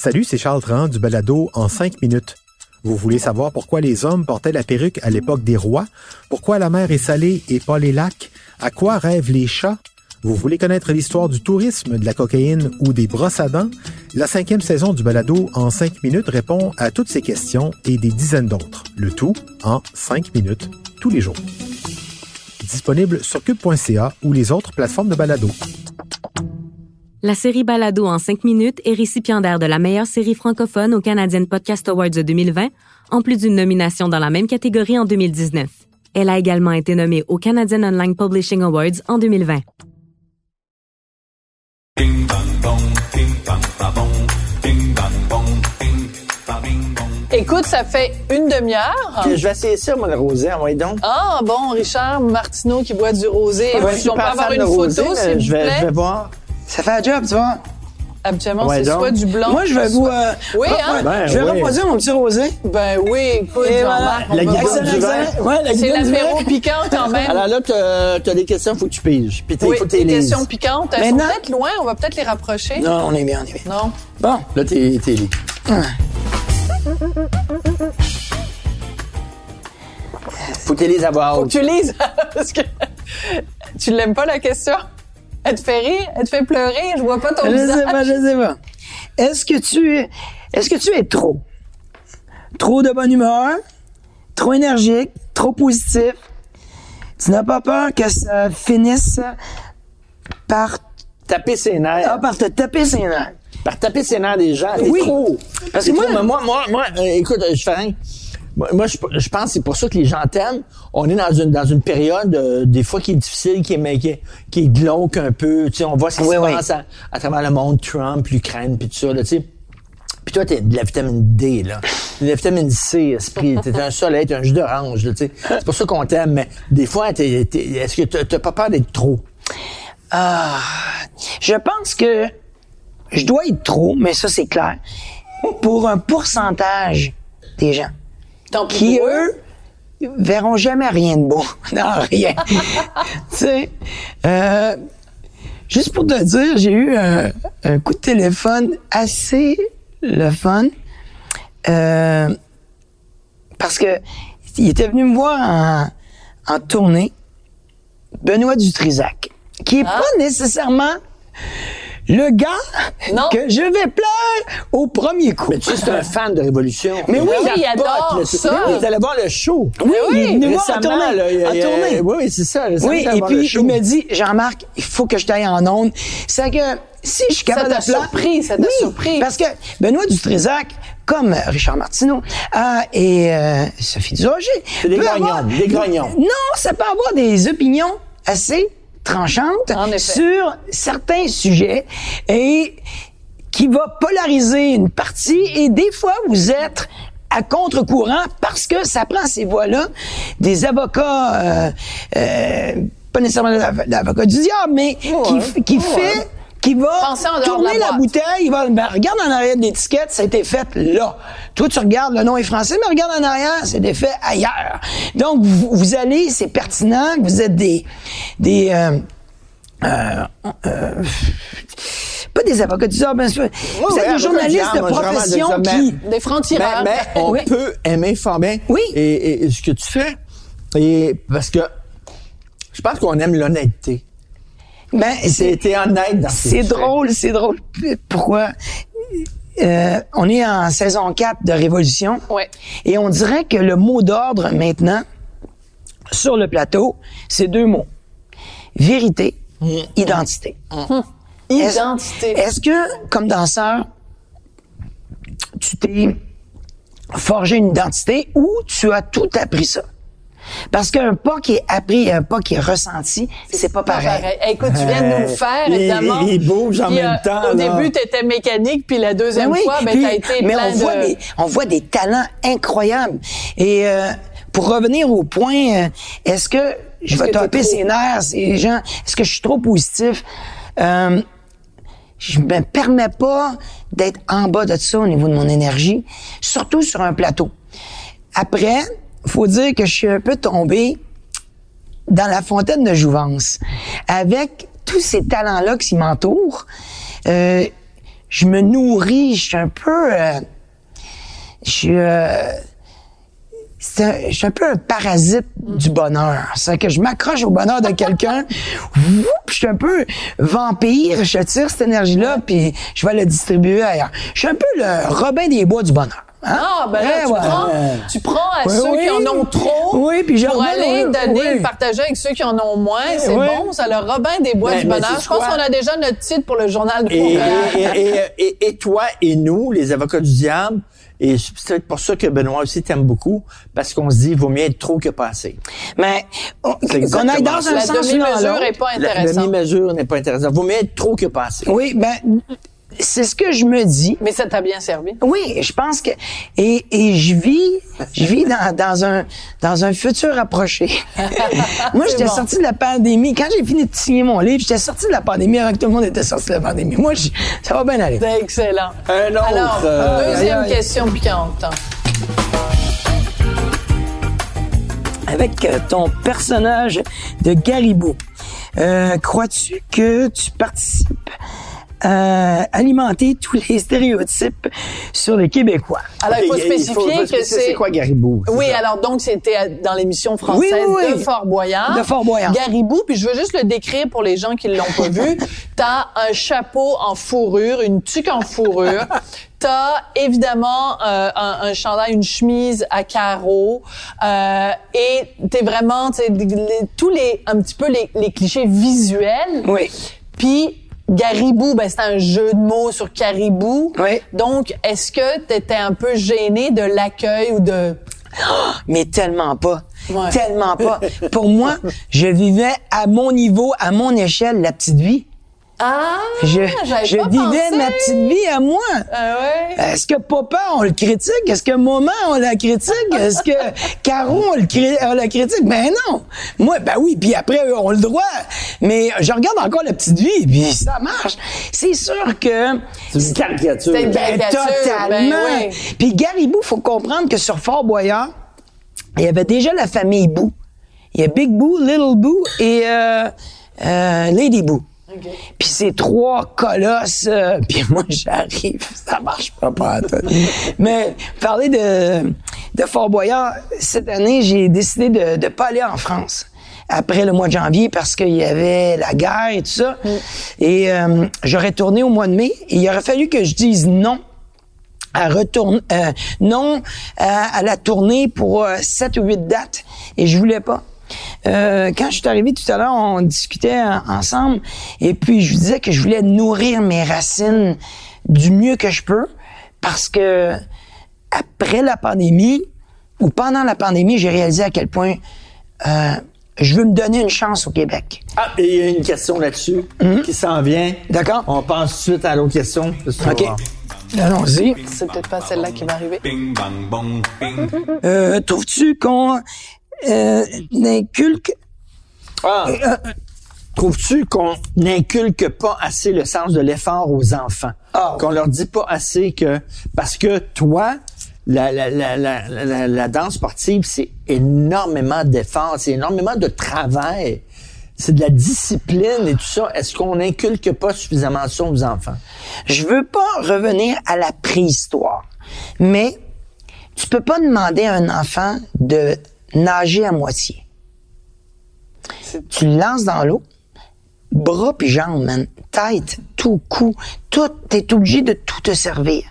Salut, c'est Charles Tran du balado en 5 minutes. Vous voulez savoir pourquoi les hommes portaient la perruque à l'époque des rois? Pourquoi la mer est salée et pas les lacs? À quoi rêvent les chats? Vous voulez connaître l'histoire du tourisme, de la cocaïne ou des brosses à dents? La cinquième saison du balado en 5 minutes répond à toutes ces questions et des dizaines d'autres. Le tout en 5 minutes tous les jours. Disponible sur cube.ca ou les autres plateformes de balado. La série Balado en 5 minutes est récipiendaire de la meilleure série francophone au Canadian Podcast Awards de 2020, en plus d'une nomination dans la même catégorie en 2019. Elle a également été nommée au Canadian Online Publishing Awards en 2020. Écoute, ça fait une demi-heure. Je vais essayer ça, moi, le rosé. Envoyez donc. Ah, bon, Richard Martineau qui boit du rosé. Ouais, Puis on peut avoir une photo, s'il vous je vais, je vais plaît. voir. Ça fait un job, tu vois. Habituellement, Ouais, c'est donc. soit du blanc. Moi, je vais vous... euh, Oui, hein? Ben, je vais oui. reproduire mon petit rosé. Ben oui, écoute, voilà. La guidon du vin. Ouais, la C'est l'apéro piquant quand même. Alors là, t'as t'as des questions, faut que tu piges. Puis t'es- oui, faut que tu des les lises. questions piquantes. Elles Maintenant- sont peut-être loin, on va peut-être les rapprocher. Non, on est bien, on est bien. Non. Bon. Là, t'es t'es lié. Faut que tu les avoir Faut que tu lises, parce que tu l'aimes pas la question? Elle te fait rire, elle te fait pleurer, je vois pas ton Je sais visage. pas, je sais pas. Est-ce que tu es, est-ce que tu es trop? Trop de bonne humeur? Trop énergique? Trop positif? Tu n'as pas peur que ça finisse par, Taper ses nerfs? ah, par te taper ses nerfs? Par taper ses nerfs des gens. Oui. trop. Parce que moi- Mais moi, moi, moi, euh, écoute, je fais rien. Moi, je, je pense que c'est pour ça que les gens t'aiment. On est dans une, dans une période, euh, des fois, qui est difficile, qui est, mais qui est, qui est glauque un peu. Tu sais, on voit ce qui Oui, se oui. passe à, à travers le monde, Trump, l'Ukraine, puis tout ça, là, tu sais. Puis toi, t'es de la vitamine D, là. De la vitamine C, esprit. T'es un soleil, t'es un jus d'orange, là, tu sais. C'est pour ça qu'on t'aime, mais des fois, t'es, t'es- est-ce que t'as pas peur d'être trop? Ah, je pense que je dois être trop, mais ça, c'est clair, pour un pourcentage des gens. Tant qui, eux, verront jamais rien de beau dans rien. tu sais, euh, juste pour te dire, j'ai eu un, un coup de téléphone assez le fun. euh, parce que il était venu me voir en, en tournée, Benoît Dutrisac, qui est pas nécessairement le gars Non. que je vais plaire au premier coup. Mais tu sais, c'est un fan de Révolution. Mais oui, il capote, adore là, ça. Il est allé voir le show. Oui, il est venu oui, voir en tournée. là, il- En il- tournée. Oui, oui, c'est ça. Oui, il et puis il me dit, Jean-Marc, il faut que je t'aille en onde. C'est que si je suis capable t'a de plaire- surpris, ça t'a oui, surpris. Parce que Benoît Dutrézac, comme Richard Martineau euh, et euh, Sophie Durocher, C'est des grognons, avoir- des grognons. Non, ça peut avoir des opinions assez effet. sur certains sujets et qui va polariser une partie et des fois vous êtes à contre-courant parce que ça prend ces voix-là. Des avocats euh, euh, pas nécessairement l'av- l'avocat du diable mais qui, qui fait qui va tourner la bouteille, il va ben, regarde en arrière de l'étiquette, ça a été fait là. Toi tu regardes le nom est français mais regarde en arrière, c'est fait ailleurs. Donc vous, vous allez, c'est pertinent, vous êtes des des euh, euh, euh, pas des avocats du mais vous êtes des journalistes de profession qui Des francs-tireurs. Mais, mais on Oui. peut aimer fort bien. Oui. Et, et- et ce que tu fais, et parce que je pense qu'on aime l'honnêteté. Ben, c'est C'était honnête dans c'est drôle, c'est drôle. Pourquoi? Euh, on est en saison 4 de Révolution. Ouais. Et on dirait que le mot d'ordre maintenant, sur le plateau, c'est deux mots. Vérité, identité. Est-ce- Identité. Est-ce que, comme danseur, tu t'es forgé une identité ou tu as tout appris ça? Parce qu'un pas qui est appris et un pas qui est ressenti, c'est pas pareil. Pareil. Écoute, tu viens de nous le faire, Il- évidemment. il bouge en Puis, même euh, temps, Au là. début, tu étais mécanique, puis la deuxième Ben oui, fois, ben, puis- t'as été mais plein on voit de... des on voit des talents incroyables. Et euh, pour revenir au point, euh, est-ce que je vais taper trop- ses nerfs, ces gens? Est-ce que je suis trop positif? Euh, Je me permets pas d'être en bas de ça au niveau de mon énergie, surtout sur un plateau. Après, faut dire que je suis un peu tombé dans la fontaine de jouvence. Avec tous ces talents-là qui m'entourent, euh, je me nourris, je suis un peu... euh, je suis... euh, je suis un peu un parasite du bonheur. C'est que je m'accroche au bonheur de quelqu'un, je suis un peu vampire, je tire cette énergie-là, puis je vais la distribuer ailleurs. Je suis un peu le Robin des Bois du bonheur. Hein? Ah, ben là, Ouais, tu, ouais. prends, tu prends à Oui, ceux oui. qui en ont trop Oui, puis je pour aller donner, oui. partager avec ceux qui en ont moins. C'est Oui. bon, ça, le Robin des Bois Ben, du Bonheur. Je pense qu'on a déjà notre titre pour le journal de Et, et, et, et- et toi et nous, les avocats du diable, et c'est peut-être pour ça que Benoît aussi t'aime beaucoup, parce qu'on se dit, vaut mieux être trop que pas assez. Mais qu'on aille dans un La sens demi-mesure l'autre. est pas La intéressante. demi-mesure n'est pas intéressante. Vaut mieux être trop que pas assez. Oui, ben c'est ce que je me dis. Mais ça t'a bien servi? Oui, je pense que et, et je vis je vis dans, dans un dans un futur approché. Moi, j'étais bon. sorti de la pandémie quand j'ai fini de signer mon livre, j'étais sorti de la pandémie avant que tout le monde était sorti de la pandémie. Moi, je- ça va bien aller. C'est excellent. Un autre, Alors, euh, deuxième aïe, question piquante. Avec euh, ton personnage de Garibou, euh, crois-tu que tu participes à alimenter tous les stéréotypes sur les Québécois? Alors, il faut spécifier faut que c'est... C'est quoi Garibou? Oui, ça? alors donc c'était dans l'émission française Oui, oui, oui. de Fort Boyard. De Fort Boyard. Garibou, puis je veux juste le décrire pour les gens qui l'ont pas vu. T'as un chapeau en fourrure, une tuque en fourrure. T'as évidemment euh, un, un chandail, une chemise à carreaux, euh, et t'es vraiment, tu sais, les- les- tous les un petit peu les, les clichés visuels. Oui. Puis Garibou, ben c'est un jeu de mots sur caribou. Oui. Donc, est-ce que t'étais un peu gêné de l'accueil ou de mais tellement pas. Ouais. Tellement pas. Pour moi, je vivais à mon niveau, à mon échelle, la petite vie. Ah, Je, je pas vivais pensé. ma petite vie à moi. Ah ouais? Est-ce que papa, on le critique? Est-ce que maman, on la critique? Est-ce que Caro, on, le cri- on la critique? Ben non. Moi, ben oui, puis après, eux ont le droit. Mais je regarde encore la petite vie, puis ça marche. C'est sûr que... C'est une caricature. C'est une Ben, caricature, totalement. ben oui. Puis Garibou, faut comprendre que sur Fort Boyard, il y avait déjà la famille Boo. Il y a Big Boo, Little Boo et euh, euh, Lady Boo. Puis ces trois colosses, euh, puis moi j'arrive, ça marche pas pas. Mais parler de, de Fort Boyard, cette année, j'ai décidé de ne pas aller en France après le mois de janvier parce qu'il y avait la guerre et tout ça. Et euh, j'aurais tourné au mois de mai et il aurait fallu que je dise non à retourner euh, non à, à la tournée pour euh, sept ou huit dates et je voulais pas. Euh, quand je suis arrivé tout à l'heure, on discutait en- ensemble et puis je lui disais que je voulais nourrir mes racines du mieux que je peux parce que après la pandémie ou pendant la pandémie, j'ai réalisé à quel point euh, je veux me donner une chance au Québec. Ah, et il y a une question là-dessus qui s'en vient. D'accord. On passe tout de suite à l'autre question. OK. Allons-y. C'est peut-être pas celle-là qui va arriver. Euh, Trouves-tu qu'on euh, inculque Ah. Trouves-tu qu'on n'inculque pas assez le sens de l'effort aux enfants? Ah. Qu'on leur dit pas assez que... Parce que toi, la, la, la, la, la, la danse sportive, c'est énormément d'efforts, c'est énormément de travail. C'est de la discipline et tout ça. Est-ce qu'on n'inculque pas suffisamment ça aux enfants? Je veux pas revenir à la préhistoire, mais tu peux pas demander à un enfant de nager à moitié. Tu le lances dans l'eau, bras puis jambes, man. tête, tout cou, tout, t'es obligé de tout te servir.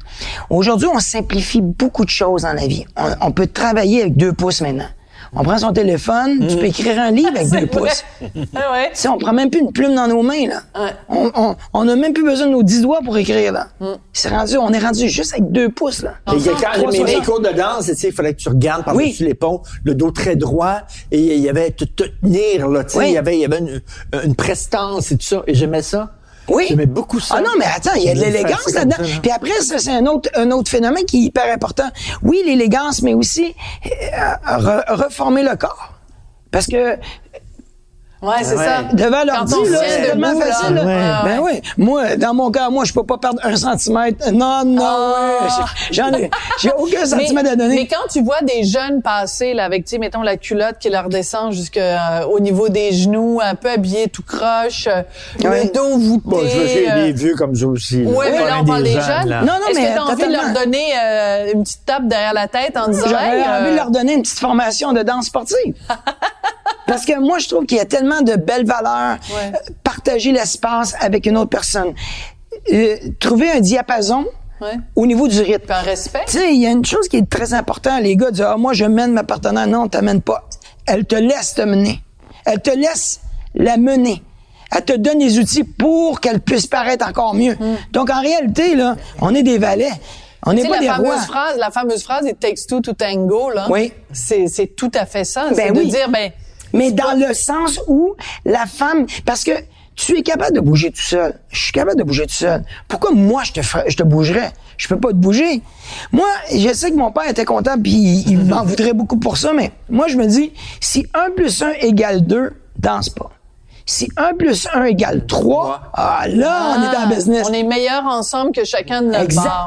Aujourd'hui, on simplifie beaucoup de choses dans la vie. On, on peut travailler avec deux pouces maintenant. On prend son téléphone, tu peux écrire un livre avec deux vrai. pouces. Ah ouais. Tu sais, on prend même plus une plume dans nos mains, là. Ouais. On, on, on a même plus besoin de nos dix doigts pour écrire, là. Mm. C'est rendu, on est rendu juste avec deux pouces, là. Et que quand j'ai mes 360. cours de danse, tu sais, il fallait que tu regardes par-dessus Oui. les ponts, le dos très droit, et il y avait te, te tenir, là, tu sais, Oui. il y avait, il y avait une, une prestance et tout ça, et j'aimais ça. Oui. J'aimais beaucoup ça. Ah non, mais attends, il y a de l'élégance là-dedans. Puis après, ça, c'est un autre, un autre phénomène qui est hyper important. Oui, l'élégance, mais aussi euh, re- reformer le corps. Parce que Ouais, c'est Ouais. ça. devant l'ordi, là, c'est tellement debout, facile. là. Ouais, Ben ouais. oui. Moi, dans mon cas, moi, je peux pas perdre un centimètre. Non, non, Ah. ouais. J'en ai, j'ai aucun centimètre à donner. mais quand tu vois des jeunes passer là avec, tu sais, mettons la culotte qui leur descend jusqu'au niveau des genoux, un peu habillés tout croche, euh, Ouais. le dos voûté. Bon, je veux dire, euh, des vieux comme ça aussi. là. Ouais, mais là, on parle des jeunes. là. Non, non, Est-ce mais que t'as envie de leur donner euh, une petite tape derrière la tête en disant, J'aurais hey, envie euh, de leur donner une petite formation de danse sportive. Parce que moi, je trouve qu'il y a tellement de belles valeurs. Ouais. Euh, Partager l'espace avec une autre personne. Euh, trouver un diapason Ouais. au niveau du rythme. Un respect. Tu sais, il y a une chose qui est très importante. Les gars disent, ah, moi, je mène ma partenaire. Non, t'amènes pas. Elle te laisse te mener. Elle te laisse la mener. Elle te donne les outils pour qu'elle puisse paraître encore mieux. Donc, en réalité, là, on est des valets. On Hmm. N'est pas la des fameuse rois. phrase, la fameuse phrase, it takes two to tango, là. Oui. C'est, tout à fait ça. Ben c'est de dire, ben, Mais dans le sens où la femme, parce que tu es capable de bouger tout seul. Je suis capable de bouger tout seul. Pourquoi moi je te ferais, je te bougerais? Je peux pas te bouger. Moi, je sais que mon père était content puis il, il m'en voudrait beaucoup pour ça, mais moi je me dis, si 1 plus 1 égale 2, danse pas. Si 1 plus 1 égale 3, ah là, on est en ah, business. On est meilleurs ensemble que chacun de notre bord.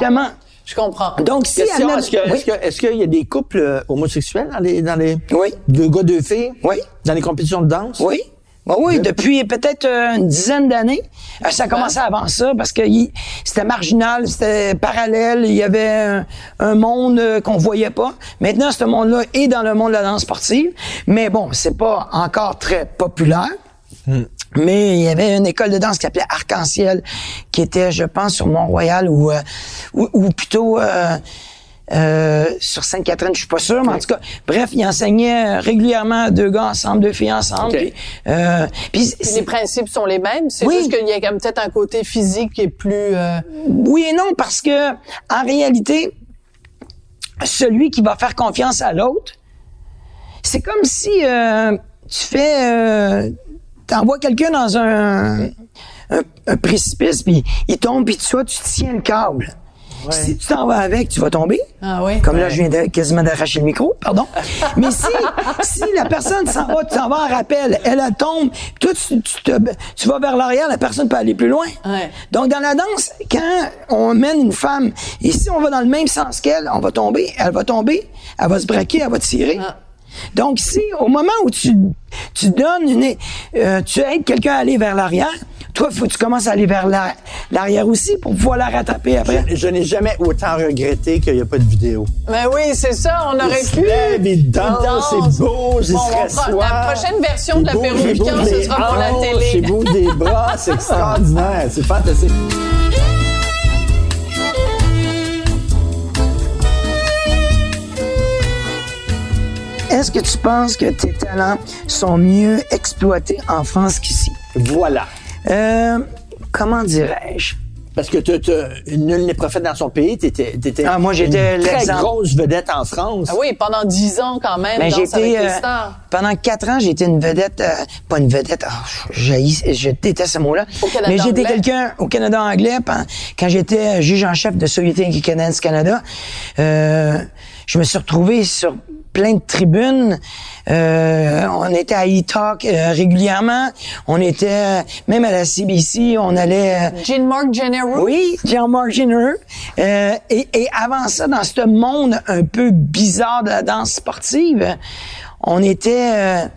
Je comprends. Donc, si Question, est-ce que- oui. est-ce que- est-ce qu'il y a des couples euh, homosexuels dans les, dans les Oui. deux gars, deux filles? Oui. Dans les compétitions de danse? Oui. Ben oui, depuis peut-être euh, une dizaine d'années. Euh, Ça a commencé avant ça parce que c'était marginal, c'était parallèle, il y avait un, un monde euh, qu'on voyait pas. Maintenant, ce monde-là est dans le monde de la danse sportive, mais bon, c'est pas encore très populaire. Mais il y avait une école de danse qui s'appelait Arc-en-Ciel, qui était, je pense, sur Mont-Royal ou, euh, ou, ou plutôt euh, euh, sur Sainte-Catherine, je suis pas sûr, mais en tout cas, bref, il enseignait régulièrement deux gars ensemble, deux filles ensemble. Ok. Puis, euh, puis Puis c'est- les principes sont les mêmes? C'est Oui. juste qu'il y a comme peut-être un côté physique qui est plus. euh, oui et non, parce que en réalité, celui qui va faire confiance à l'autre, c'est comme si euh, tu fais, euh, t'envoies quelqu'un dans un, un, un précipice, puis il tombe, puis toi, tu tiens le câble. Si tu t'en vas avec, tu vas tomber. Ah oui. Comme là, je viens de, quasiment d'arracher le micro, pardon. Mais si, si la personne s'en va, tu t'en vas en rappel, elle, elle tombe, toi, tu, tu, te- tu vas vers l'arrière, la personne peut aller plus loin. Ouais. Donc, dans la danse, quand on mène une femme, et si on va dans le même sens qu'elle, on va tomber, elle va tomber, elle va se braquer, elle va tirer. Ah. Donc, si au moment où tu, tu donnes une, euh, tu aides quelqu'un à aller vers l'arrière, toi, il faut que tu commences à aller vers la- l'arrière aussi pour pouvoir la rattraper après. Je n'ai jamais autant regretté qu'il n'y a pas de vidéo. Ben oui, c'est ça. On aurait Il pu. lève, il danse, danse. c'est beau, Bon, rassoit. La prochaine version de piquant, bouge ce sera pour la télé. Il bouge des bras, c'est extraordinaire, c'est fantastique. Est-ce que tu penses que tes talents sont mieux exploités en France qu'ici? Voilà. Euh, comment dirais-je? Parce que t'as- t'as- nul n'est prophète dans son pays. T'étais, t'étais Ah, moi, j'étais une très grosse vedette en France. Ah oui, pendant dix ans quand même, Ben, les euh, pendant quatre ans, été une vedette, euh, pas une vedette, ah, je, je déteste ce mot-là. Au Canada Mais j'étais quelqu'un au Canada anglais quand j'étais euh, juge en chef de Soviétique Dance Canada. Euh, je me suis retrouvé sur plein de tribunes. Euh, on était à E-Talk euh, régulièrement. On était euh, même à la CBC. On allait. euh, Jean Mark Gennaro. oui, Jean-Marc Jenner. Euh, et, et avant ça, dans ce monde un peu bizarre de la danse sportive, on était...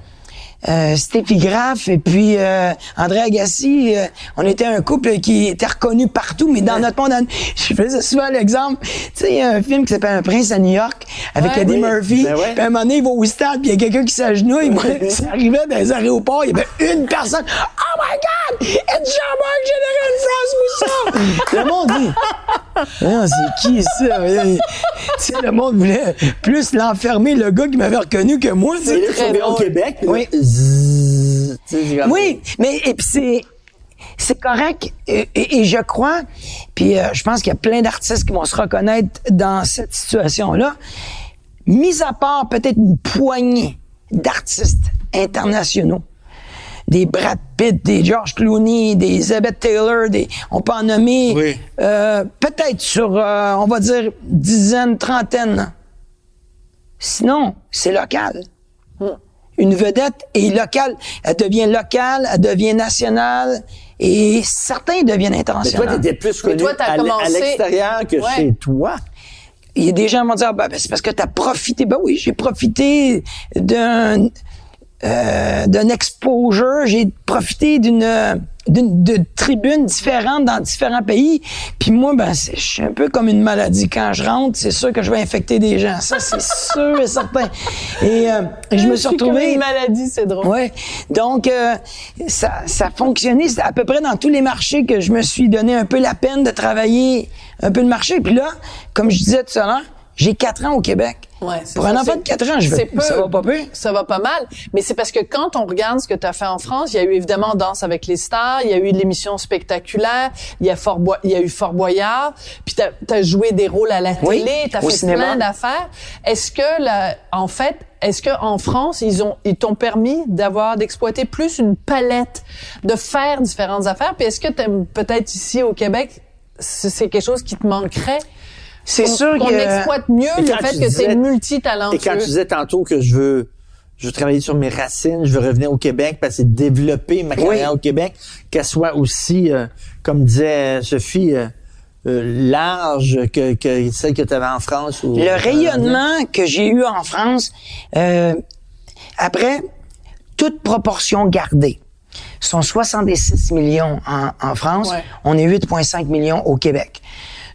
euh, Steffi Graff et puis euh, André Agassi, euh, on était un couple qui était reconnu partout, mais dans notre monde, je faisais souvent l'exemple, tu sais, il y a un film qui s'appelle Un prince à New York avec Ouais. Eddie Oui. Murphy, Ben ouais. puis à un moment donné, il va au stade, puis il y a quelqu'un qui s'agenouille, moi, ça arrivait dans les aéroports, il y avait une personne, oh my God, it's Jean-Marc Général France Moussa! Le monde dit, c'est qui ça? Tu sais, le monde voulait plus l'enfermer, le gars qui m'avait reconnu que moi. reviens au Québec. Oui. c'est Oui, mais et puis c'est c'est correct et, et- et je crois, puis euh, je pense qu'il y a plein d'artistes qui vont se reconnaître dans cette situation-là. Mis à part peut-être une poignée d'artistes internationaux, des Brad Pitt, des George Clooney, des Elizabeth Taylor, des, on peut en nommer Oui. euh, peut-être sur, euh, on va dire, dizaine, trentaine. Sinon, c'est local. Une vedette est locale. Elle devient locale, elle devient nationale et certains deviennent Mais toi, internationaux. t'étais plus connu toi, à, commencé- l'extérieur que Ouais. chez toi. Il y a des gens qui vont dire, ben, ben, c'est parce que tu as profité. Ben oui, j'ai profité d'un euh, d'un exposure, j'ai profité d'une tribunes différentes dans différents pays. Puis moi, ben, je suis un peu comme une maladie. Quand je rentre, c'est sûr que je vais infecter des gens. Ça, c'est sûr et certain. Et euh, je me suis retrouvé... une maladie, c'est drôle. Ouais. Donc, euh, ça, ça fonctionnait. À peu près dans tous les marchés que je me suis donné un peu la peine de travailler un peu le marché. Puis là, comme je disais tout à l'heure, j'ai quatre ans au Québec. Ouais, Pour ça, un enfant de quatre ans, je vais, peu. ça va pas peu. Ça va pas mal. Mais c'est parce que quand on regarde ce que tu as fait en France, il y a eu évidemment Danse avec les stars, il y a eu l'émission spectaculaire, il y a Fort il y a eu Fort Boyard, puis tu as, joué des rôles à la Oui, télé, tu as fait cinéma. plein d'affaires. Est-ce que la, en fait, est-ce que en France, ils ont ils t'ont permis d'avoir d'exploiter plus une palette de faire différentes affaires? Puis est-ce que t'aimes peut-être ici au Québec c'est quelque chose qui te manquerait? C'est sûr qu'on exploite mieux le fait que t'es multitalentueux. Et quand tu disais tantôt que je veux, je veux travailler sur mes racines, je veux revenir au Québec, parce que c'est développer ma carrière au Québec, qu'elle soit aussi, euh, comme disait Sophie, euh, euh, large que, que celle que tu avais en France. Ou, Le rayonnement que j'ai eu en France, euh, après, toute proportion gardée, sont 66 millions en, en France. Ouais. On est 8,5 millions au Québec.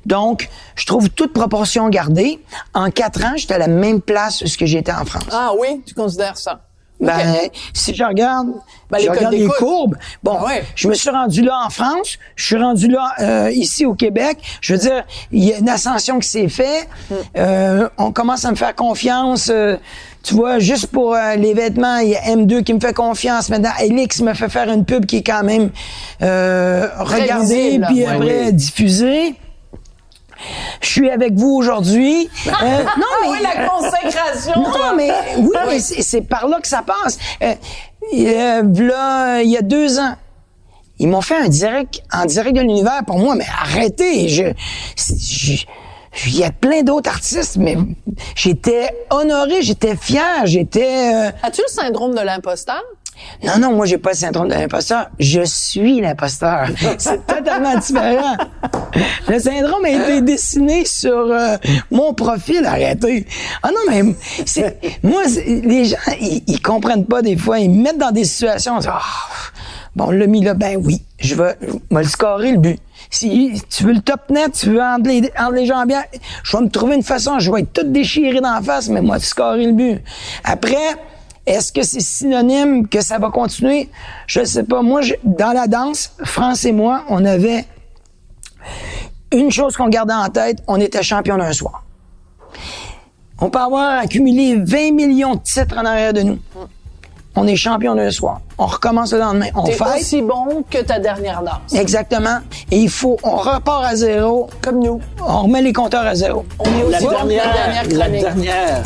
Donc, je trouve toute proportion gardée. En quatre ans, j'étais à la même place que j'étais en France. Ah oui, tu considères ça. Ben, si je regarde, Ben, je les regarde courbes, bon, Ah ouais. je me suis rendu là en France, je suis rendu là euh, ici au Québec. Je veux dire, il y a une ascension qui s'est faite. Hmm. Euh, on commence à me faire confiance. euh, tu vois, juste pour euh, les vêtements, il y a M2 qui me fait confiance. Maintenant, Elix me fait faire une pub qui est quand même euh, regardée puis ouais, après oui. diffusée. Je suis avec vous aujourd'hui. Euh, non, mais Ah oui, la consécration. non, mais oui, mais c'est par là que ça passe. Euh, euh, v'là, il y a deux ans, ils m'ont fait un direct en direct de l'univers pour moi, mais arrêtez. Je, je- il y a plein d'autres artistes, mais j'étais honoré, j'étais fier, j'étais. euh, As-tu le syndrome de l'imposteur? Non, non, moi, j'ai pas le syndrome de l'imposteur. Je suis l'imposteur. C'est totalement différent. Le syndrome a été dessiné sur euh, mon profil, arrêtez. Ah non, mais c'est, moi, les gens, ils, ils comprennent pas des fois. Ils me mettent dans des situations. Ah, bon, le mis là, ben oui, je vais, je vais le scorer le but. Si tu veux le top net, tu veux entre les, entre les jambes, bien, je vais me trouver une façon, je vais être tout déchiré dans la face, mais moi, scorer le but. Après, est-ce que c'est synonyme que ça va continuer? Je ne sais pas. Moi, je- dans la danse, France et moi, on avait une chose qu'on gardait en tête, on était champion d'un soir. On peut avoir accumulé 20 millions de titres en arrière de nous. On est champion d'un soir. On recommence le lendemain. On fait. aussi bon que ta dernière danse. Exactement. Et il faut, on repart à zéro. Comme nous. On remet les compteurs à zéro. On est La aussi bon que ta dernière, dernière la dernière.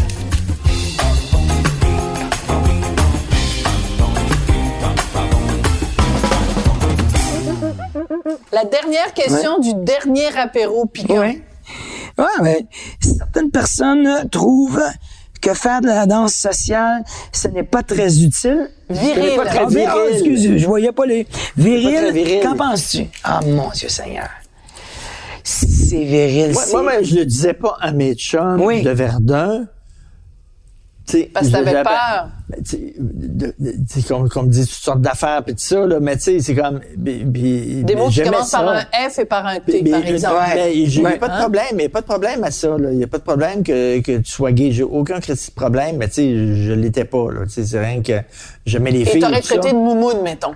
La dernière question du dernier apéro piquant. Oui. Ouais, mais certaines personnes trouvent que faire de la danse sociale, ce n'est pas très utile. Viril. pas très Ah, ah, viril. excuse, je voyais pas les. Viril, qu'en penses-tu? Ah, mon Dieu Seigneur. C'est viril. Moi, c'est- moi, même, je le disais pas à mes chums Oui. de Verdun. Sais, Parce que t'avais peur. tu sais, de- de- qu'on qu'on me dit toutes sortes d'affaires puis tout ça, là, mais tu sais, c'est comme... Des mots qui commencent par un F et par un T, par exemple. mais j'ai Ouais. pas de Hein? problème, mais pas de problème à ça. Il y a pas de problème que, que tu sois gay. J'ai aucun critique de problème, mais tu sais, je, je l'étais pas. Là, Tu sais, c'est rien que j'aimais les Et filles. t'aurais tout ça. traité de moumoune, mettons.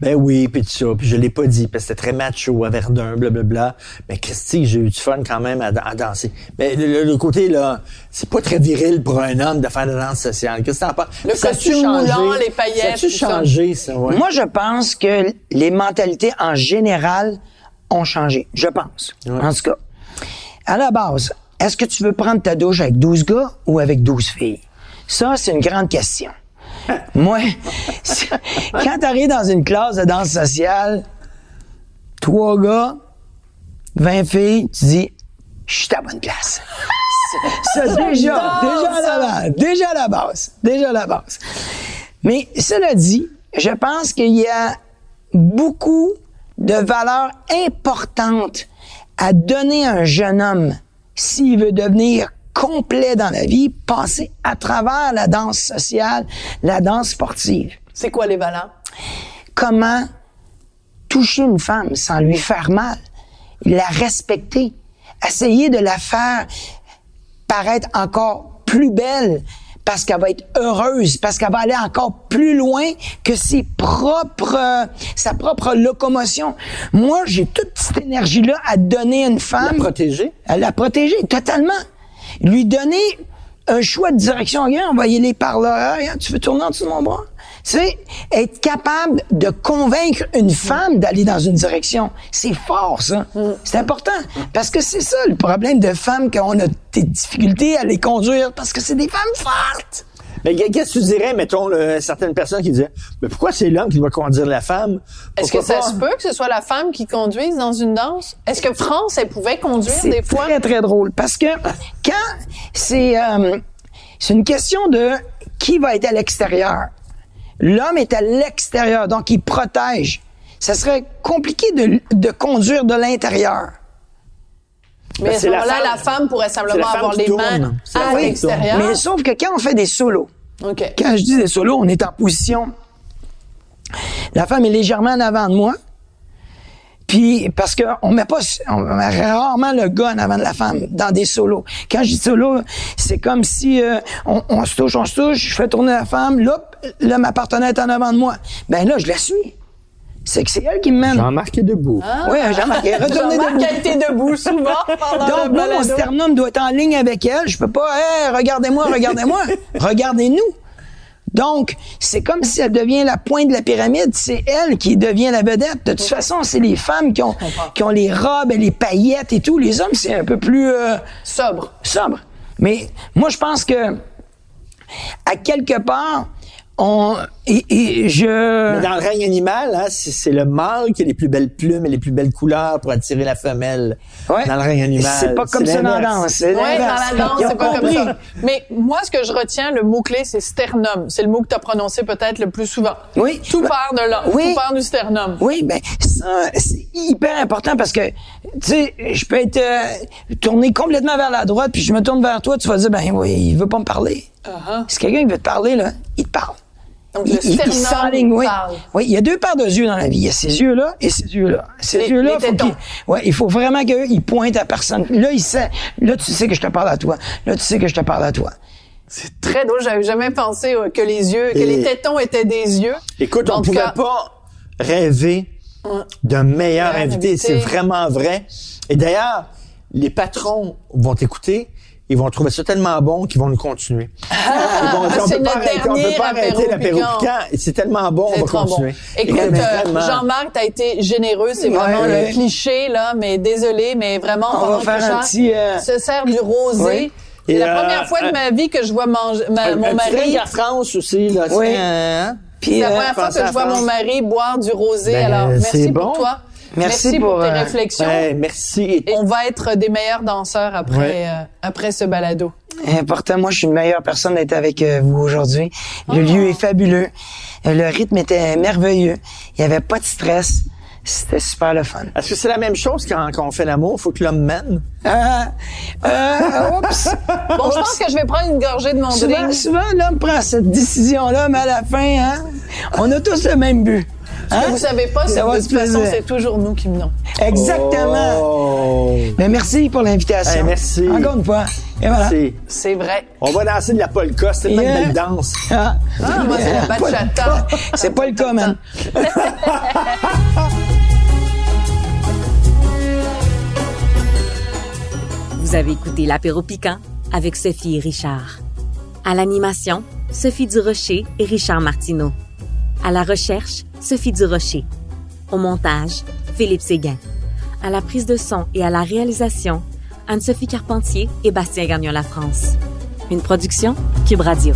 Ben oui, puis tout ça. Puis je l'ai pas dit, parce que c'était très macho à Verdun, blablabla. Mais Christy, j'ai eu du fun quand même à, à danser. Mais le, le- le côté, là, c'est pas très viril pour un homme de faire de la danse sociale. Qu'est-ce que t'en penses? Le Ça costume changé? moulant, les paillettes, Ça a-tu ça? changé, ça, ouais? Moi, je pense que les mentalités en général ont changé. Je pense. En tout cas, à la base, est-ce que tu veux prendre ta douche avec 12 gars ou avec 12 filles? Ça, c'est une grande question. Moi, quand tu arrives dans une classe de danse sociale, trois gars, 20 filles, tu dis, je suis à la bonne place. Ça, déjà, déjà à la base, déjà à la base, déjà à la base. Mais cela dit, je pense qu'il y a beaucoup de valeurs importantes à donner à un jeune homme s'il veut devenir complet dans la vie, passer à travers la danse sociale, la danse sportive. C'est quoi les valeurs? Comment toucher une femme sans lui faire mal, la respecter, essayer de la faire paraître encore plus belle parce qu'elle va être heureuse, parce qu'elle va aller encore plus loin que ses propres, sa propre locomotion. Moi, j'ai toute cette énergie-là à donner à une femme. La protéger? À la protéger, totalement. Lui donner un choix de direction. Regarde, on va y aller par là. Regarde, tu veux tourner en dessous de mon bras? Sais, être capable de convaincre une femme d'aller dans une direction, c'est fort, ça. C'est important. Parce que c'est ça le problème de femmes quand on a des difficultés à les conduire, parce que c'est des femmes fortes. Mais qu'est-ce que tu dirais, mettons, là, certaines personnes qui disaient, mais pourquoi c'est l'homme qui doit conduire la femme? Est-ce que ça pas? se peut que ce soit la femme qui conduise dans une danse? Est-ce que France, elle pouvait conduire C'est des fois? très, très drôle. Parce que quand c'est euh, c'est une question de qui va être à l'extérieur. L'homme est à l'extérieur, donc il protège. Ça serait compliqué de, de conduire de l'intérieur. Mais à ce c'est la moment-là, femme. la femme pourrait C'est simplement avoir les tourne. mains C'est à l'extérieur. Mais sauf que quand on fait des solos, OK. quand je dis des solos, on est en position. La femme est légèrement en avant de moi. Puis, parce qu'on met pas, on met rarement le gars en avant de la femme dans des solos. Quand je dis solo, c'est comme si euh, on, on se touche, on se touche, je fais tourner la femme, là, là, ma partenaire est en avant de moi. Ben là, je la suis. C'est que c'est elle qui me mène. Jean-Marc est debout. Oui, Jean-Marc, retournez Jean-Marc debout. a été debout souvent pendant Donc, moi, mon sternum doit être en ligne avec elle. Je peux pas, Hey, regardez-moi, regardez-moi. Regardez-nous. Donc, c'est comme si elle devient la pointe de la pyramide. C'est elle qui devient la vedette. De toute façon, c'est les femmes qui ont, qui ont les robes et les paillettes et tout. Les hommes, c'est un peu plus euh, Sobre. sobre. Mais moi, je pense que, à quelque part, on, et, et je... Mais dans le règne animal, hein, c'est c'est le mâle qui a les plus belles plumes et les plus belles couleurs pour attirer la femelle. Ouais. Dans le règne animal. C'est pas comme ça dans la danse. Oui, dans la danse, c'est pas comme ça. Mais moi, ce que je retiens, le mot-clé, c'est sternum. C'est le mot que tu as prononcé peut-être le plus souvent. Oui. Tout Ben, part de là. oui. Tout part du sternum. Oui, ben ça, c'est hyper important parce que, tu sais, je peux être euh, tourné complètement vers la droite, puis je me tourne vers toi, tu vas dire, ben oui, il veut pas me parler. Uh-huh. Si quelqu'un veut te parler, là, il te parle. Donc, Il, le il- il sternum s'enligne, oui. parle. Oui, il y a deux paires de yeux dans la vie. Il y a ces yeux-là et ces yeux-là. Ces yeux-là, faut qu'ils- ouais, il faut vraiment qu'ils pointent à personne. Là, il sait, là, tu sais que je te parle à toi. Là, tu sais que je te parle à toi. C'est très drôle. J'avais jamais pensé euh, que les yeux, que Et- les tétons étaient des yeux. Écoute, En on tout pouvait cas- pas rêver d'un meilleur Meilleur invité. invité. C'est vraiment vrai. Et d'ailleurs, les patrons vont t'écouter. Ils vont trouver ça tellement bon qu'ils vont nous continuer. Ils vont dire, on c'est peut pas notre arrêter, on dernier peut pas arrêter apéro l'apéro piquant. C'est tellement bon, on va bon. continuer. Écoute, euh, vraiment, Jean-Marc, t'as été généreux. C'est Ouais, vraiment ouais. le cliché, là, mais désolé, mais vraiment, On va faire un petit, euh, se sert du rosé. Oui. C'est la euh, première fois de un- ma vie que je vois manger, ma- un, mon mari. drink à France aussi, là. Oui. c'est, hein? C'est la euh, première fois que je vois mon mari boire du rosé. Ben, Alors, merci c'est pour bon. toi. Merci pour, pour, tes euh, réflexions. Ben, merci. Et on va être des meilleurs danseurs après, Ouais. euh, après ce balado. Important, moi, je suis une meilleure personne d'être avec euh, vous aujourd'hui. Le Oh. lieu est fabuleux. Euh, Le rythme était merveilleux. Il n'y avait pas de stress. C'était super le fun. Est-ce que c'est la même chose quand, quand on fait l'amour? Faut que l'homme mène? Euh, euh, oups! Bon, je pense que je vais prendre une gorgée de mon Souvent, drink. souvent, l'homme prend cette décision-là, mais à la fin, hein, on a tous le même but. Ce Hein? que vous savez pas, c'est Ça que va de se toute façon, c'est toujours nous qui menons? Exactement. Oh! Mais merci pour l'invitation. Hey, merci. Encore une fois. Et voilà. C'est- C'est vrai. On va danser de la polka, c'est Yeah. une belle danse. Ah, Ah, moi, c'est la bachata. C'est pas le cas, man. Vous avez écouté l'apéro piquant avec Sophie et Richard. À l'animation, Sophie Durocher et Richard Martineau. À la recherche, Sophie Durocher. Au montage, Philippe Séguin. À la prise de son et à la réalisation, Anne-Sophie Carpentier et Bastien Gagnon La France. Une production Cube Radio.